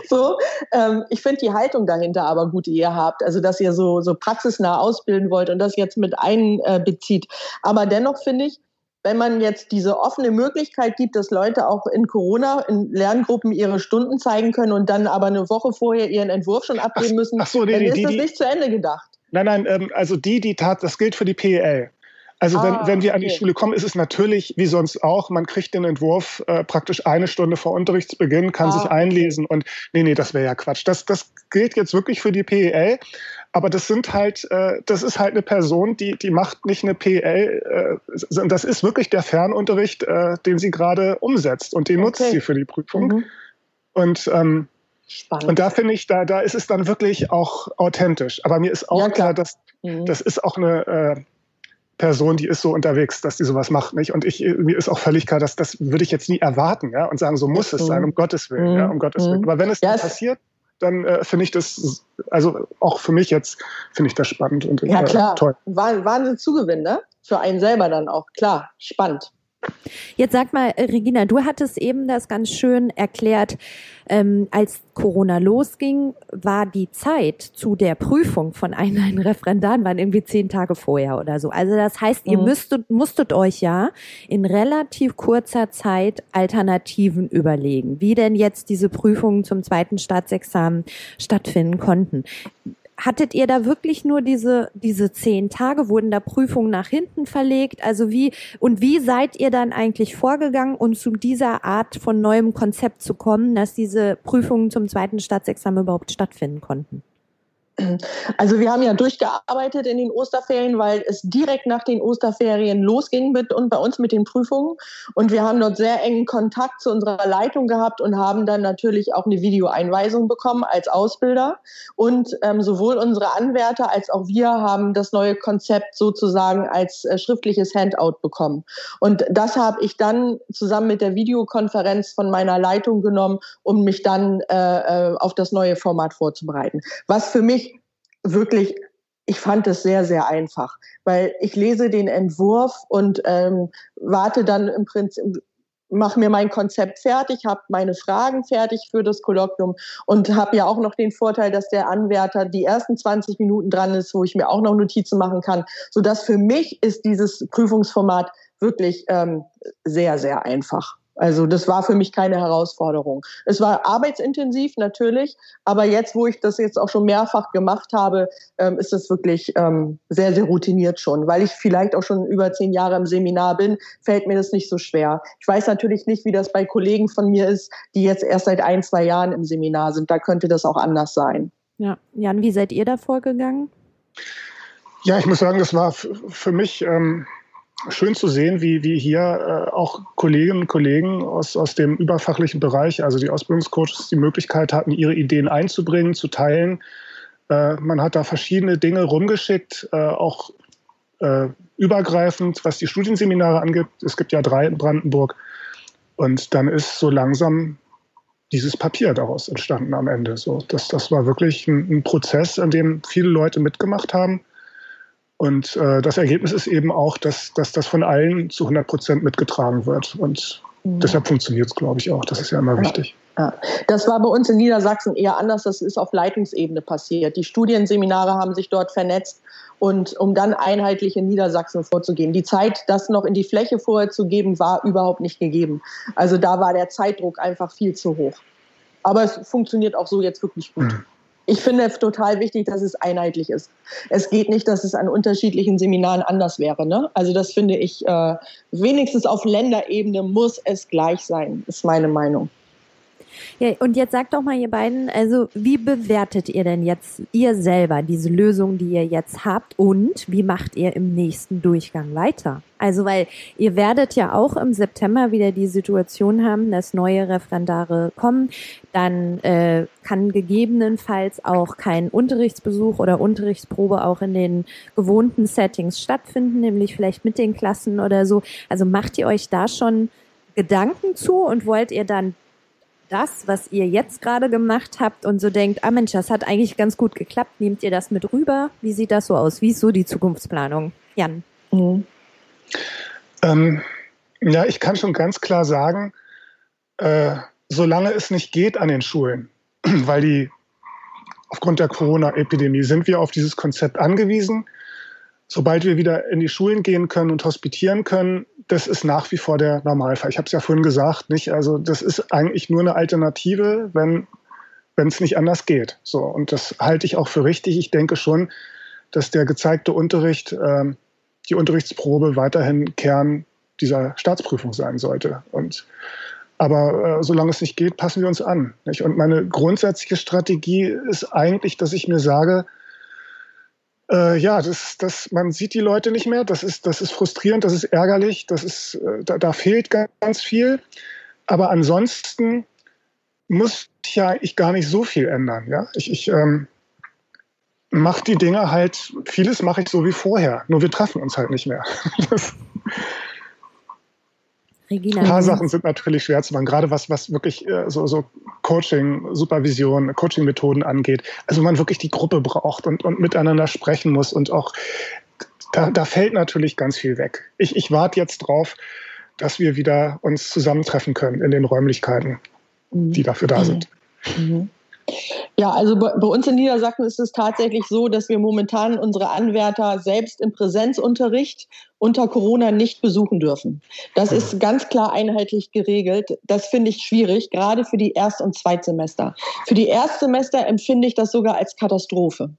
So, ähm, ich finde die Haltung dahinter aber gut, die ihr habt. Also dass ihr so so praxisnah ausbilden wollt und das jetzt mit einbezieht. Aber dennoch finde ich, wenn man jetzt diese offene Möglichkeit gibt, dass Leute auch in Corona in Lerngruppen ihre Stunden zeigen können und dann aber eine Woche vorher ihren Entwurf schon abgeben müssen, ach, ach so, nee, dann ist die, das nicht zu Ende gedacht. Nein, nein, ähm, also die, die tat, das gilt für die PEL. Also wenn, ah, wenn wir an die Schule kommen, ist es natürlich wie sonst auch, man kriegt den Entwurf äh, praktisch eine Stunde vor Unterrichtsbeginn, kann ah, sich einlesen und nee, nee, das wäre ja Quatsch. Das, das gilt jetzt wirklich für die PEL, aber das sind halt, äh, das ist halt eine Person, die, die macht nicht eine PEL, äh, das ist wirklich der Fernunterricht, äh, den sie gerade umsetzt und den okay. nutzt sie für die Prüfung. Mhm. Und ähm, Spannend. Und da finde ich, da, da ist es dann wirklich auch authentisch. Aber mir ist auch ja, klar, klar dass mhm. das ist auch eine, äh, Person, die ist so unterwegs, dass die sowas macht, nicht? Und ich, mir ist auch völlig klar, dass das würde ich jetzt nie erwarten, ja, und sagen, so muss es sein, um Gottes Willen, ja, um Gottes Willen. Mhm. Aber wenn es dann passiert, dann äh, finde ich das, also auch für mich jetzt, finde ich das spannend und ja, äh, klar. toll. Wahnsinn Zugewinn, ne? Für einen selber dann auch, klar, spannend. Jetzt sag mal, äh, Regina, du hattest eben das ganz schön erklärt. Ähm, als Corona losging, war die Zeit zu der Prüfung von einem Referendaren waren irgendwie zehn Tage vorher oder so. Also das heißt, ihr mhm. müsstet, musstet euch ja in relativ kurzer Zeit Alternativen überlegen, wie denn jetzt diese Prüfungen zum zweiten Staatsexamen stattfinden konnten hattet ihr da wirklich nur diese, diese zehn Tage? Wurden da Prüfungen nach hinten verlegt? Also wie, und wie seid ihr dann eigentlich vorgegangen, um zu dieser Art von neuem Konzept zu kommen, dass diese Prüfungen zum zweiten Staatsexamen überhaupt stattfinden konnten? Also wir haben ja durchgearbeitet in den Osterferien, weil es direkt nach den Osterferien losging mit und bei uns mit den Prüfungen. Und wir haben dort sehr engen Kontakt zu unserer Leitung gehabt und haben dann natürlich auch eine Videoeinweisung bekommen als Ausbilder. Und ähm, sowohl unsere Anwärter als auch wir haben das neue Konzept sozusagen als äh, schriftliches Handout bekommen. Und das habe ich dann zusammen mit der Videokonferenz von meiner Leitung genommen, um mich dann äh, äh auf das neue Format vorzubereiten. Was für mich wirklich, ich fand es sehr, sehr einfach, weil ich lese den Entwurf und ähm, warte dann im Prinzip, mache mir mein Konzept fertig, habe meine Fragen fertig für das Kolloquium und habe ja auch noch den Vorteil, dass der Anwärter die ersten 20 Minuten dran ist, wo ich mir auch noch Notizen machen kann, so dass für mich ist dieses Prüfungsformat wirklich ähm, sehr, sehr einfach. Also das war für mich keine Herausforderung. Es war arbeitsintensiv natürlich, aber jetzt, wo ich das jetzt auch schon mehrfach gemacht habe, ähm, ist es wirklich ähm, sehr, sehr routiniert schon. Weil ich vielleicht auch schon über zehn Jahre im Seminar bin, fällt mir das nicht so schwer. Ich weiß natürlich nicht, wie das bei Kollegen von mir ist, die jetzt erst seit ein, zwei Jahren im Seminar sind. Da könnte das auch anders sein. Ja, Jan, wie seid ihr da vorgegangen? Ja, ich muss sagen, das war für mich ähm, schön zu sehen, wie, wie hier äh, auch Kolleginnen und Kollegen aus, aus dem überfachlichen Bereich, also die Ausbildungscoaches, die Möglichkeit hatten, ihre Ideen einzubringen, zu teilen. Äh, man hat da verschiedene Dinge rumgeschickt, äh, auch äh, übergreifend, was die Studienseminare angeht. Es gibt ja drei in Brandenburg. Und dann ist so langsam dieses Papier daraus entstanden am Ende. So, das, das war wirklich ein, ein Prozess, an dem viele Leute mitgemacht haben und äh, das Ergebnis ist eben auch, dass, dass das von allen zu 100 Prozent mitgetragen wird. Und mhm. deshalb funktioniert es, glaube ich, auch. Das ist ja immer wichtig. Ja. Das war bei uns in Niedersachsen eher anders. Das ist auf Leitungsebene passiert. Die Studienseminare haben sich dort vernetzt und um dann einheitlich in Niedersachsen vorzugehen. Die Zeit, das noch in die Fläche vorher zu geben, war überhaupt nicht gegeben. Also da war der Zeitdruck einfach viel zu hoch. Aber es funktioniert auch so jetzt wirklich gut. Mhm ich finde es total wichtig, dass es einheitlich ist. Es geht nicht, dass es an unterschiedlichen Seminaren anders wäre. Ne? Also das finde ich, äh, wenigstens auf Länderebene muss es gleich sein, ist meine Meinung. Ja, und jetzt sagt doch mal ihr beiden, also wie bewertet ihr denn jetzt ihr selber diese Lösung, die ihr jetzt habt und wie macht ihr im nächsten Durchgang weiter? Also weil ihr werdet ja auch im September wieder die Situation haben, dass neue Referendare kommen, dann äh, kann gegebenenfalls auch kein Unterrichtsbesuch oder Unterrichtsprobe auch in den gewohnten Settings stattfinden, nämlich vielleicht mit den Klassen oder so. Also macht ihr euch da schon Gedanken zu und wollt ihr dann das, was ihr jetzt gerade gemacht habt und so denkt, ah Mensch, das hat eigentlich ganz gut geklappt, nehmt ihr das mit rüber? Wie sieht das so aus? Wie ist so die Zukunftsplanung? Jan. Mhm. Ähm, ja, ich kann schon ganz klar sagen, äh, solange es nicht geht an den Schulen, weil die aufgrund der Corona-Epidemie sind wir auf dieses Konzept angewiesen sobald wir wieder in die Schulen gehen können und hospitieren können, das ist nach wie vor der Normalfall. Ich habe es ja vorhin gesagt, nicht? Also das ist eigentlich nur eine Alternative, wenn wenn es nicht anders geht. So und das halte ich auch für richtig. Ich denke schon, dass der gezeigte Unterricht, äh, die Unterrichtsprobe weiterhin Kern dieser Staatsprüfung sein sollte. Und aber äh, solange es nicht geht, passen wir uns an. Nicht? Und meine grundsätzliche Strategie ist eigentlich, dass ich mir sage, äh, ja, das, das, man sieht die Leute nicht mehr. Das ist, das ist frustrierend, das ist ärgerlich, das ist, äh, da, da fehlt ganz viel. Aber ansonsten muss ich ja ich gar nicht so viel ändern. Ja? Ich, ich ähm, mache die Dinge halt, vieles mache ich so wie vorher, nur wir treffen uns halt nicht mehr. Das, Regina. Ein paar Sachen sind natürlich schwer zu machen, gerade was, was wirklich äh, so, so Coaching, Supervision, Coaching-Methoden angeht. Also man wirklich die Gruppe braucht und, und miteinander sprechen muss und auch da, da fällt natürlich ganz viel weg. Ich, ich warte jetzt drauf, dass wir wieder uns zusammentreffen können in den Räumlichkeiten, die dafür da sind. Mhm. Ja, also bei, uns in Niedersachsen ist es tatsächlich so, dass wir momentan unsere Anwärter selbst im Präsenzunterricht unter Corona nicht besuchen dürfen. Das ist ganz klar einheitlich geregelt. Das finde ich schwierig, gerade für die Erst- und Zweitsemester. Für die Erstsemester empfinde ich das sogar als Katastrophe,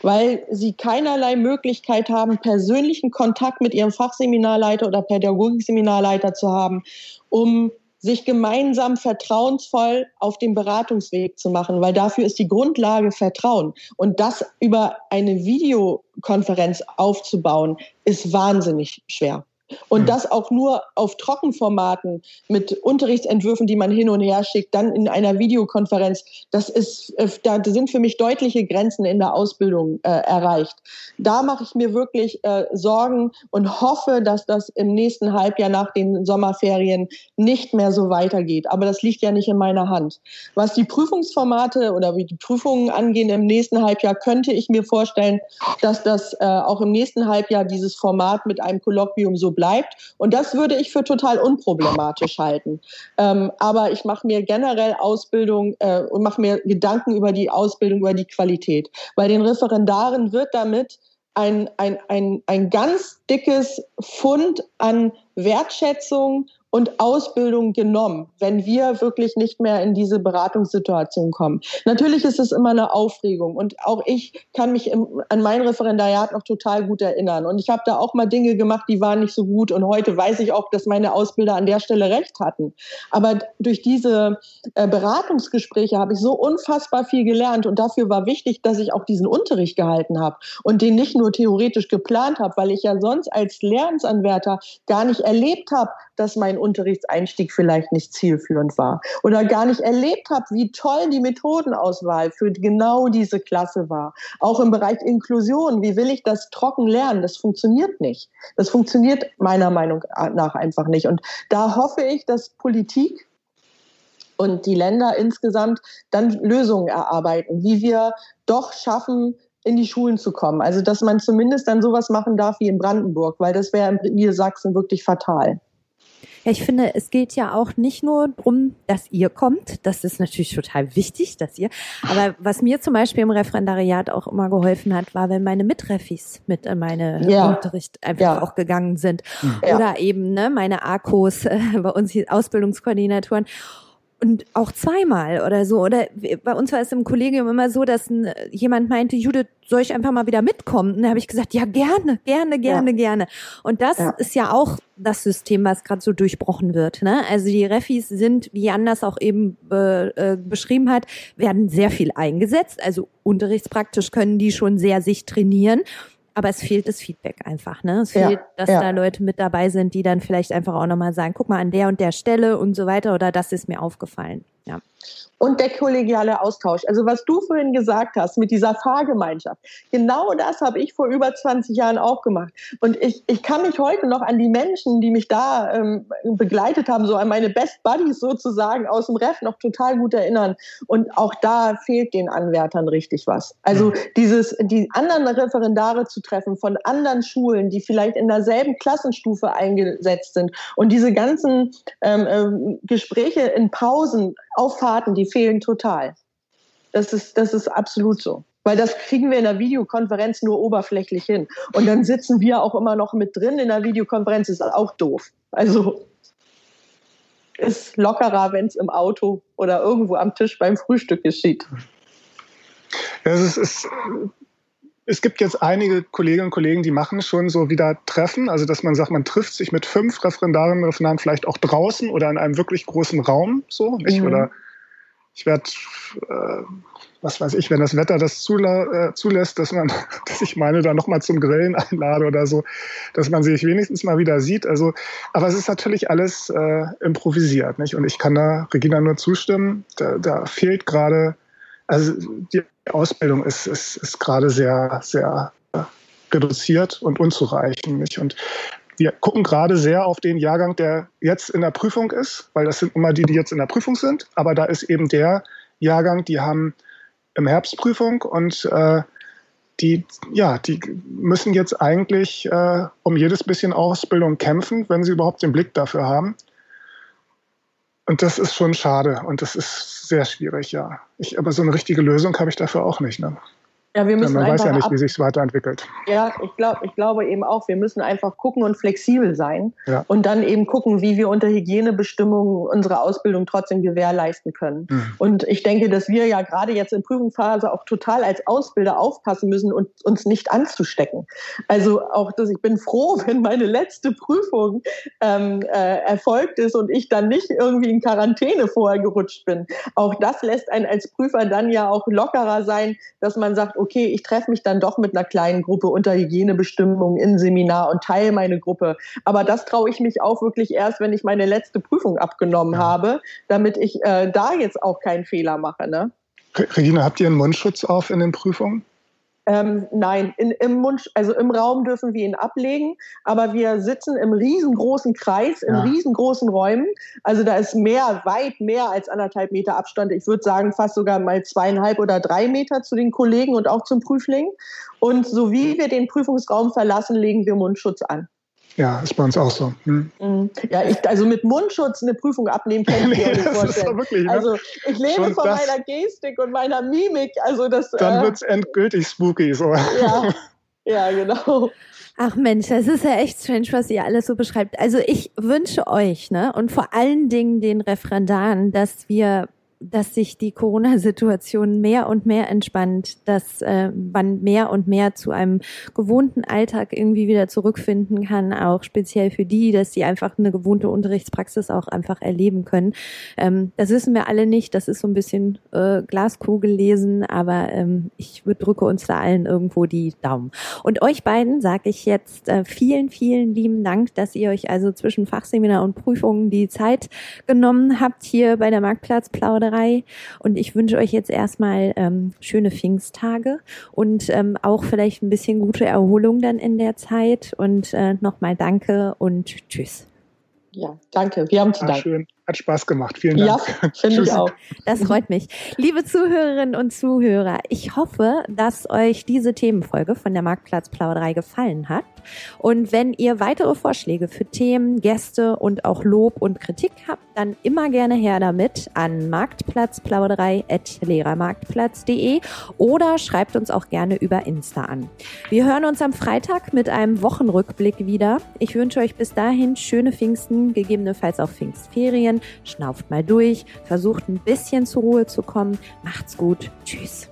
weil sie keinerlei Möglichkeit haben, persönlichen Kontakt mit ihrem Fachseminarleiter oder Pädagogikseminarleiter zu haben, um sich gemeinsam vertrauensvoll auf den Beratungsweg zu machen, weil dafür ist die Grundlage Vertrauen. Und das über eine Videokonferenz aufzubauen, ist wahnsinnig schwer. Und mhm. das auch nur auf Trockenformaten mit Unterrichtsentwürfen, die man hin und her schickt, dann in einer Videokonferenz. Das ist, äh, da sind für mich deutliche Grenzen in der Ausbildung äh, erreicht. Da mache ich mir wirklich äh, Sorgen und hoffe, dass das im nächsten Halbjahr nach den Sommerferien nicht mehr so weitergeht. Aber das liegt ja nicht in meiner Hand. Was die Prüfungsformate oder wie die Prüfungen angehen im nächsten Halbjahr, könnte ich mir vorstellen, dass das äh, auch im nächsten Halbjahr dieses Format mit einem Kolloquium so bleibt. Und das würde ich für total unproblematisch halten. Ähm, aber ich mache mir generell Ausbildung äh, und mache mir Gedanken über die Ausbildung, über die Qualität. Bei den Referendaren wird damit ein, ein, ein, ein ganz dickes Fund an Wertschätzung und Ausbildung genommen, wenn wir wirklich nicht mehr in diese Beratungssituation kommen. Natürlich ist es immer eine Aufregung und auch ich kann mich im, an mein Referendariat noch total gut erinnern und ich habe da auch mal Dinge gemacht, die waren nicht so gut und heute weiß ich auch, dass meine Ausbilder an der Stelle recht hatten. Aber durch diese äh, Beratungsgespräche habe ich so unfassbar viel gelernt und dafür war wichtig, dass ich auch diesen Unterricht gehalten habe und den nicht nur theoretisch geplant habe, weil ich ja sonst als Lernsanwärter gar nicht erlebt habe, dass mein Unterrichtseinstieg vielleicht nicht zielführend war oder gar nicht erlebt habe, wie toll die Methodenauswahl für genau diese Klasse war. Auch im Bereich Inklusion, wie will ich das trocken lernen? Das funktioniert nicht. Das funktioniert meiner Meinung nach einfach nicht. Und da hoffe ich, dass Politik und die Länder insgesamt dann Lösungen erarbeiten, wie wir doch schaffen, in die Schulen zu kommen. Also dass man zumindest dann sowas machen darf wie in Brandenburg, weil das wäre in Niedersachsen wirklich fatal. Ja, ich finde, es geht ja auch nicht nur darum, dass ihr kommt. Das ist natürlich total wichtig, dass ihr. Aber was mir zum Beispiel im Referendariat auch immer geholfen hat, war, wenn meine Mitreffis mit in meine ja. Unterricht einfach ja. auch gegangen sind. Ja. Oder eben ne, meine AKOs, äh, bei uns hier Ausbildungskoordinatoren und auch zweimal oder so. Oder bei uns war es im Kollegium immer so, dass ein, jemand meinte, Judith, soll ich einfach mal wieder mitkommen? Und da habe ich gesagt, ja, gerne, gerne, gerne, ja. gerne. Und das ja. ist ja auch das System, was gerade so durchbrochen wird. Ne? Also die Refis sind, wie Jan das auch eben äh, beschrieben hat, werden sehr viel eingesetzt. Also unterrichtspraktisch können die schon sehr sich trainieren aber es fehlt das Feedback einfach, ne? Es fehlt, ja, dass ja. da Leute mit dabei sind, die dann vielleicht einfach auch nochmal sagen, guck mal an der und der Stelle und so weiter oder das ist mir aufgefallen. Ja und der kollegiale Austausch. Also was du vorhin gesagt hast mit dieser Fahrgemeinschaft, genau das habe ich vor über 20 Jahren auch gemacht. Und ich, ich kann mich heute noch an die Menschen, die mich da ähm, begleitet haben, so an meine Best Buddies sozusagen aus dem Ref noch total gut erinnern. Und auch da fehlt den Anwärtern richtig was. Also dieses, die anderen Referendare zu treffen von anderen Schulen, die vielleicht in derselben Klassenstufe eingesetzt sind und diese ganzen ähm, äh, Gespräche in Pausen, Auffahrten, die fehlen total. Das ist, das ist absolut so. Weil das kriegen wir in der Videokonferenz nur oberflächlich hin. Und dann sitzen wir auch immer noch mit drin in der Videokonferenz, ist auch doof. Also ist lockerer, wenn es im Auto oder irgendwo am Tisch beim Frühstück geschieht. Ja, es, ist, es gibt jetzt einige Kolleginnen und Kollegen, die machen schon so wieder Treffen, also dass man sagt, man trifft sich mit fünf Referendarinnen und Referendaren vielleicht auch draußen oder in einem wirklich großen Raum, so, nicht? Mhm. Oder ich werde, äh, was weiß ich, wenn das Wetter das zula äh, zulässt, dass man, dass ich meine, da nochmal zum Grillen einlade oder so, dass man sich wenigstens mal wieder sieht. Also, aber es ist natürlich alles äh, improvisiert, nicht? Und ich kann da Regina nur zustimmen. Da, da fehlt gerade, also die Ausbildung ist, ist, ist gerade sehr, sehr reduziert und unzureichend, nicht? Und wir gucken gerade sehr auf den Jahrgang, der jetzt in der Prüfung ist, weil das sind immer die, die jetzt in der Prüfung sind. Aber da ist eben der Jahrgang, die haben im Herbst Prüfung und äh, die, ja, die müssen jetzt eigentlich äh, um jedes bisschen Ausbildung kämpfen, wenn sie überhaupt den Blick dafür haben. Und das ist schon schade und das ist sehr schwierig, ja. Ich, aber so eine richtige Lösung habe ich dafür auch nicht. Ne? Ja, wir müssen man weiß ja nicht, wie sich es weiterentwickelt. Ja, ich glaube ich glaube eben auch, wir müssen einfach gucken und flexibel sein ja. und dann eben gucken, wie wir unter Hygienebestimmungen unsere Ausbildung trotzdem gewährleisten können. Mhm. Und ich denke, dass wir ja gerade jetzt in Prüfungsphase auch total als Ausbilder aufpassen müssen und uns nicht anzustecken. Also auch, dass ich bin froh, wenn meine letzte Prüfung ähm, äh, erfolgt ist und ich dann nicht irgendwie in Quarantäne vorher gerutscht bin. Auch das lässt einen als Prüfer dann ja auch lockerer sein, dass man sagt, okay, ich treffe mich dann doch mit einer kleinen Gruppe unter Hygienebestimmungen in Seminar und teile meine Gruppe. Aber das traue ich mich auch wirklich erst, wenn ich meine letzte Prüfung abgenommen ja. habe, damit ich äh, da jetzt auch keinen Fehler mache. Ne? Regina, habt ihr einen Mundschutz auf in den Prüfungen? Ähm, nein, in, im Mund, also im Raum dürfen wir ihn ablegen, aber wir sitzen im riesengroßen Kreis, in ja. riesengroßen Räumen. Also da ist mehr, weit mehr als anderthalb Meter Abstand. Ich würde sagen, fast sogar mal zweieinhalb oder drei Meter zu den Kollegen und auch zum Prüfling. Und so wie wir den Prüfungsraum verlassen, legen wir Mundschutz an. Ja, ist bei uns auch so. Hm. Mhm. Ja, ich, also mit Mundschutz eine Prüfung abnehmen kann ich mir nicht vorstellen. Wirklich, ne? Also ich lebe Schon von das, meiner Gestik und meiner Mimik. Also das, dann äh, wird es endgültig spooky. So. Ja, ja, genau. Ach Mensch, das ist ja echt strange, was ihr alles so beschreibt. Also ich wünsche euch, ne, und vor allen Dingen den Referendaren, dass wir dass sich die Corona-Situation mehr und mehr entspannt, dass äh, man mehr und mehr zu einem gewohnten Alltag irgendwie wieder zurückfinden kann, auch speziell für die, dass sie einfach eine gewohnte Unterrichtspraxis auch einfach erleben können. Ähm, das wissen wir alle nicht, das ist so ein bisschen äh, Glaskugel lesen, aber ähm, ich drücke uns da allen irgendwo die Daumen. Und euch beiden sage ich jetzt äh, vielen, vielen lieben Dank, dass ihr euch also zwischen Fachseminar und Prüfungen die Zeit genommen habt hier bei der Marktplatzplauder Plauderei. Und ich wünsche euch jetzt erstmal ähm, schöne Pfingsttage und ähm, auch vielleicht ein bisschen gute Erholung dann in der Zeit. Und äh, nochmal danke und tschüss. Ja, danke. Wir haben zu danken. Hat Spaß gemacht. Vielen Dank. Ja, finde ich auch. Das freut mich. Liebe Zuhörerinnen und Zuhörer, ich hoffe, dass euch diese Themenfolge von der Marktplatzplauderei gefallen hat. Und wenn ihr weitere Vorschläge für Themen, Gäste und auch Lob und Kritik habt, dann immer gerne her damit an marktplatzplauderei.lehrermarktplatz.de oder schreibt uns auch gerne über Insta an. Wir hören uns am Freitag mit einem Wochenrückblick wieder. Ich wünsche euch bis dahin schöne Pfingsten, gegebenenfalls auch Pfingstferien. Schnauft mal durch, versucht ein bisschen zur Ruhe zu kommen. Macht's gut. Tschüss.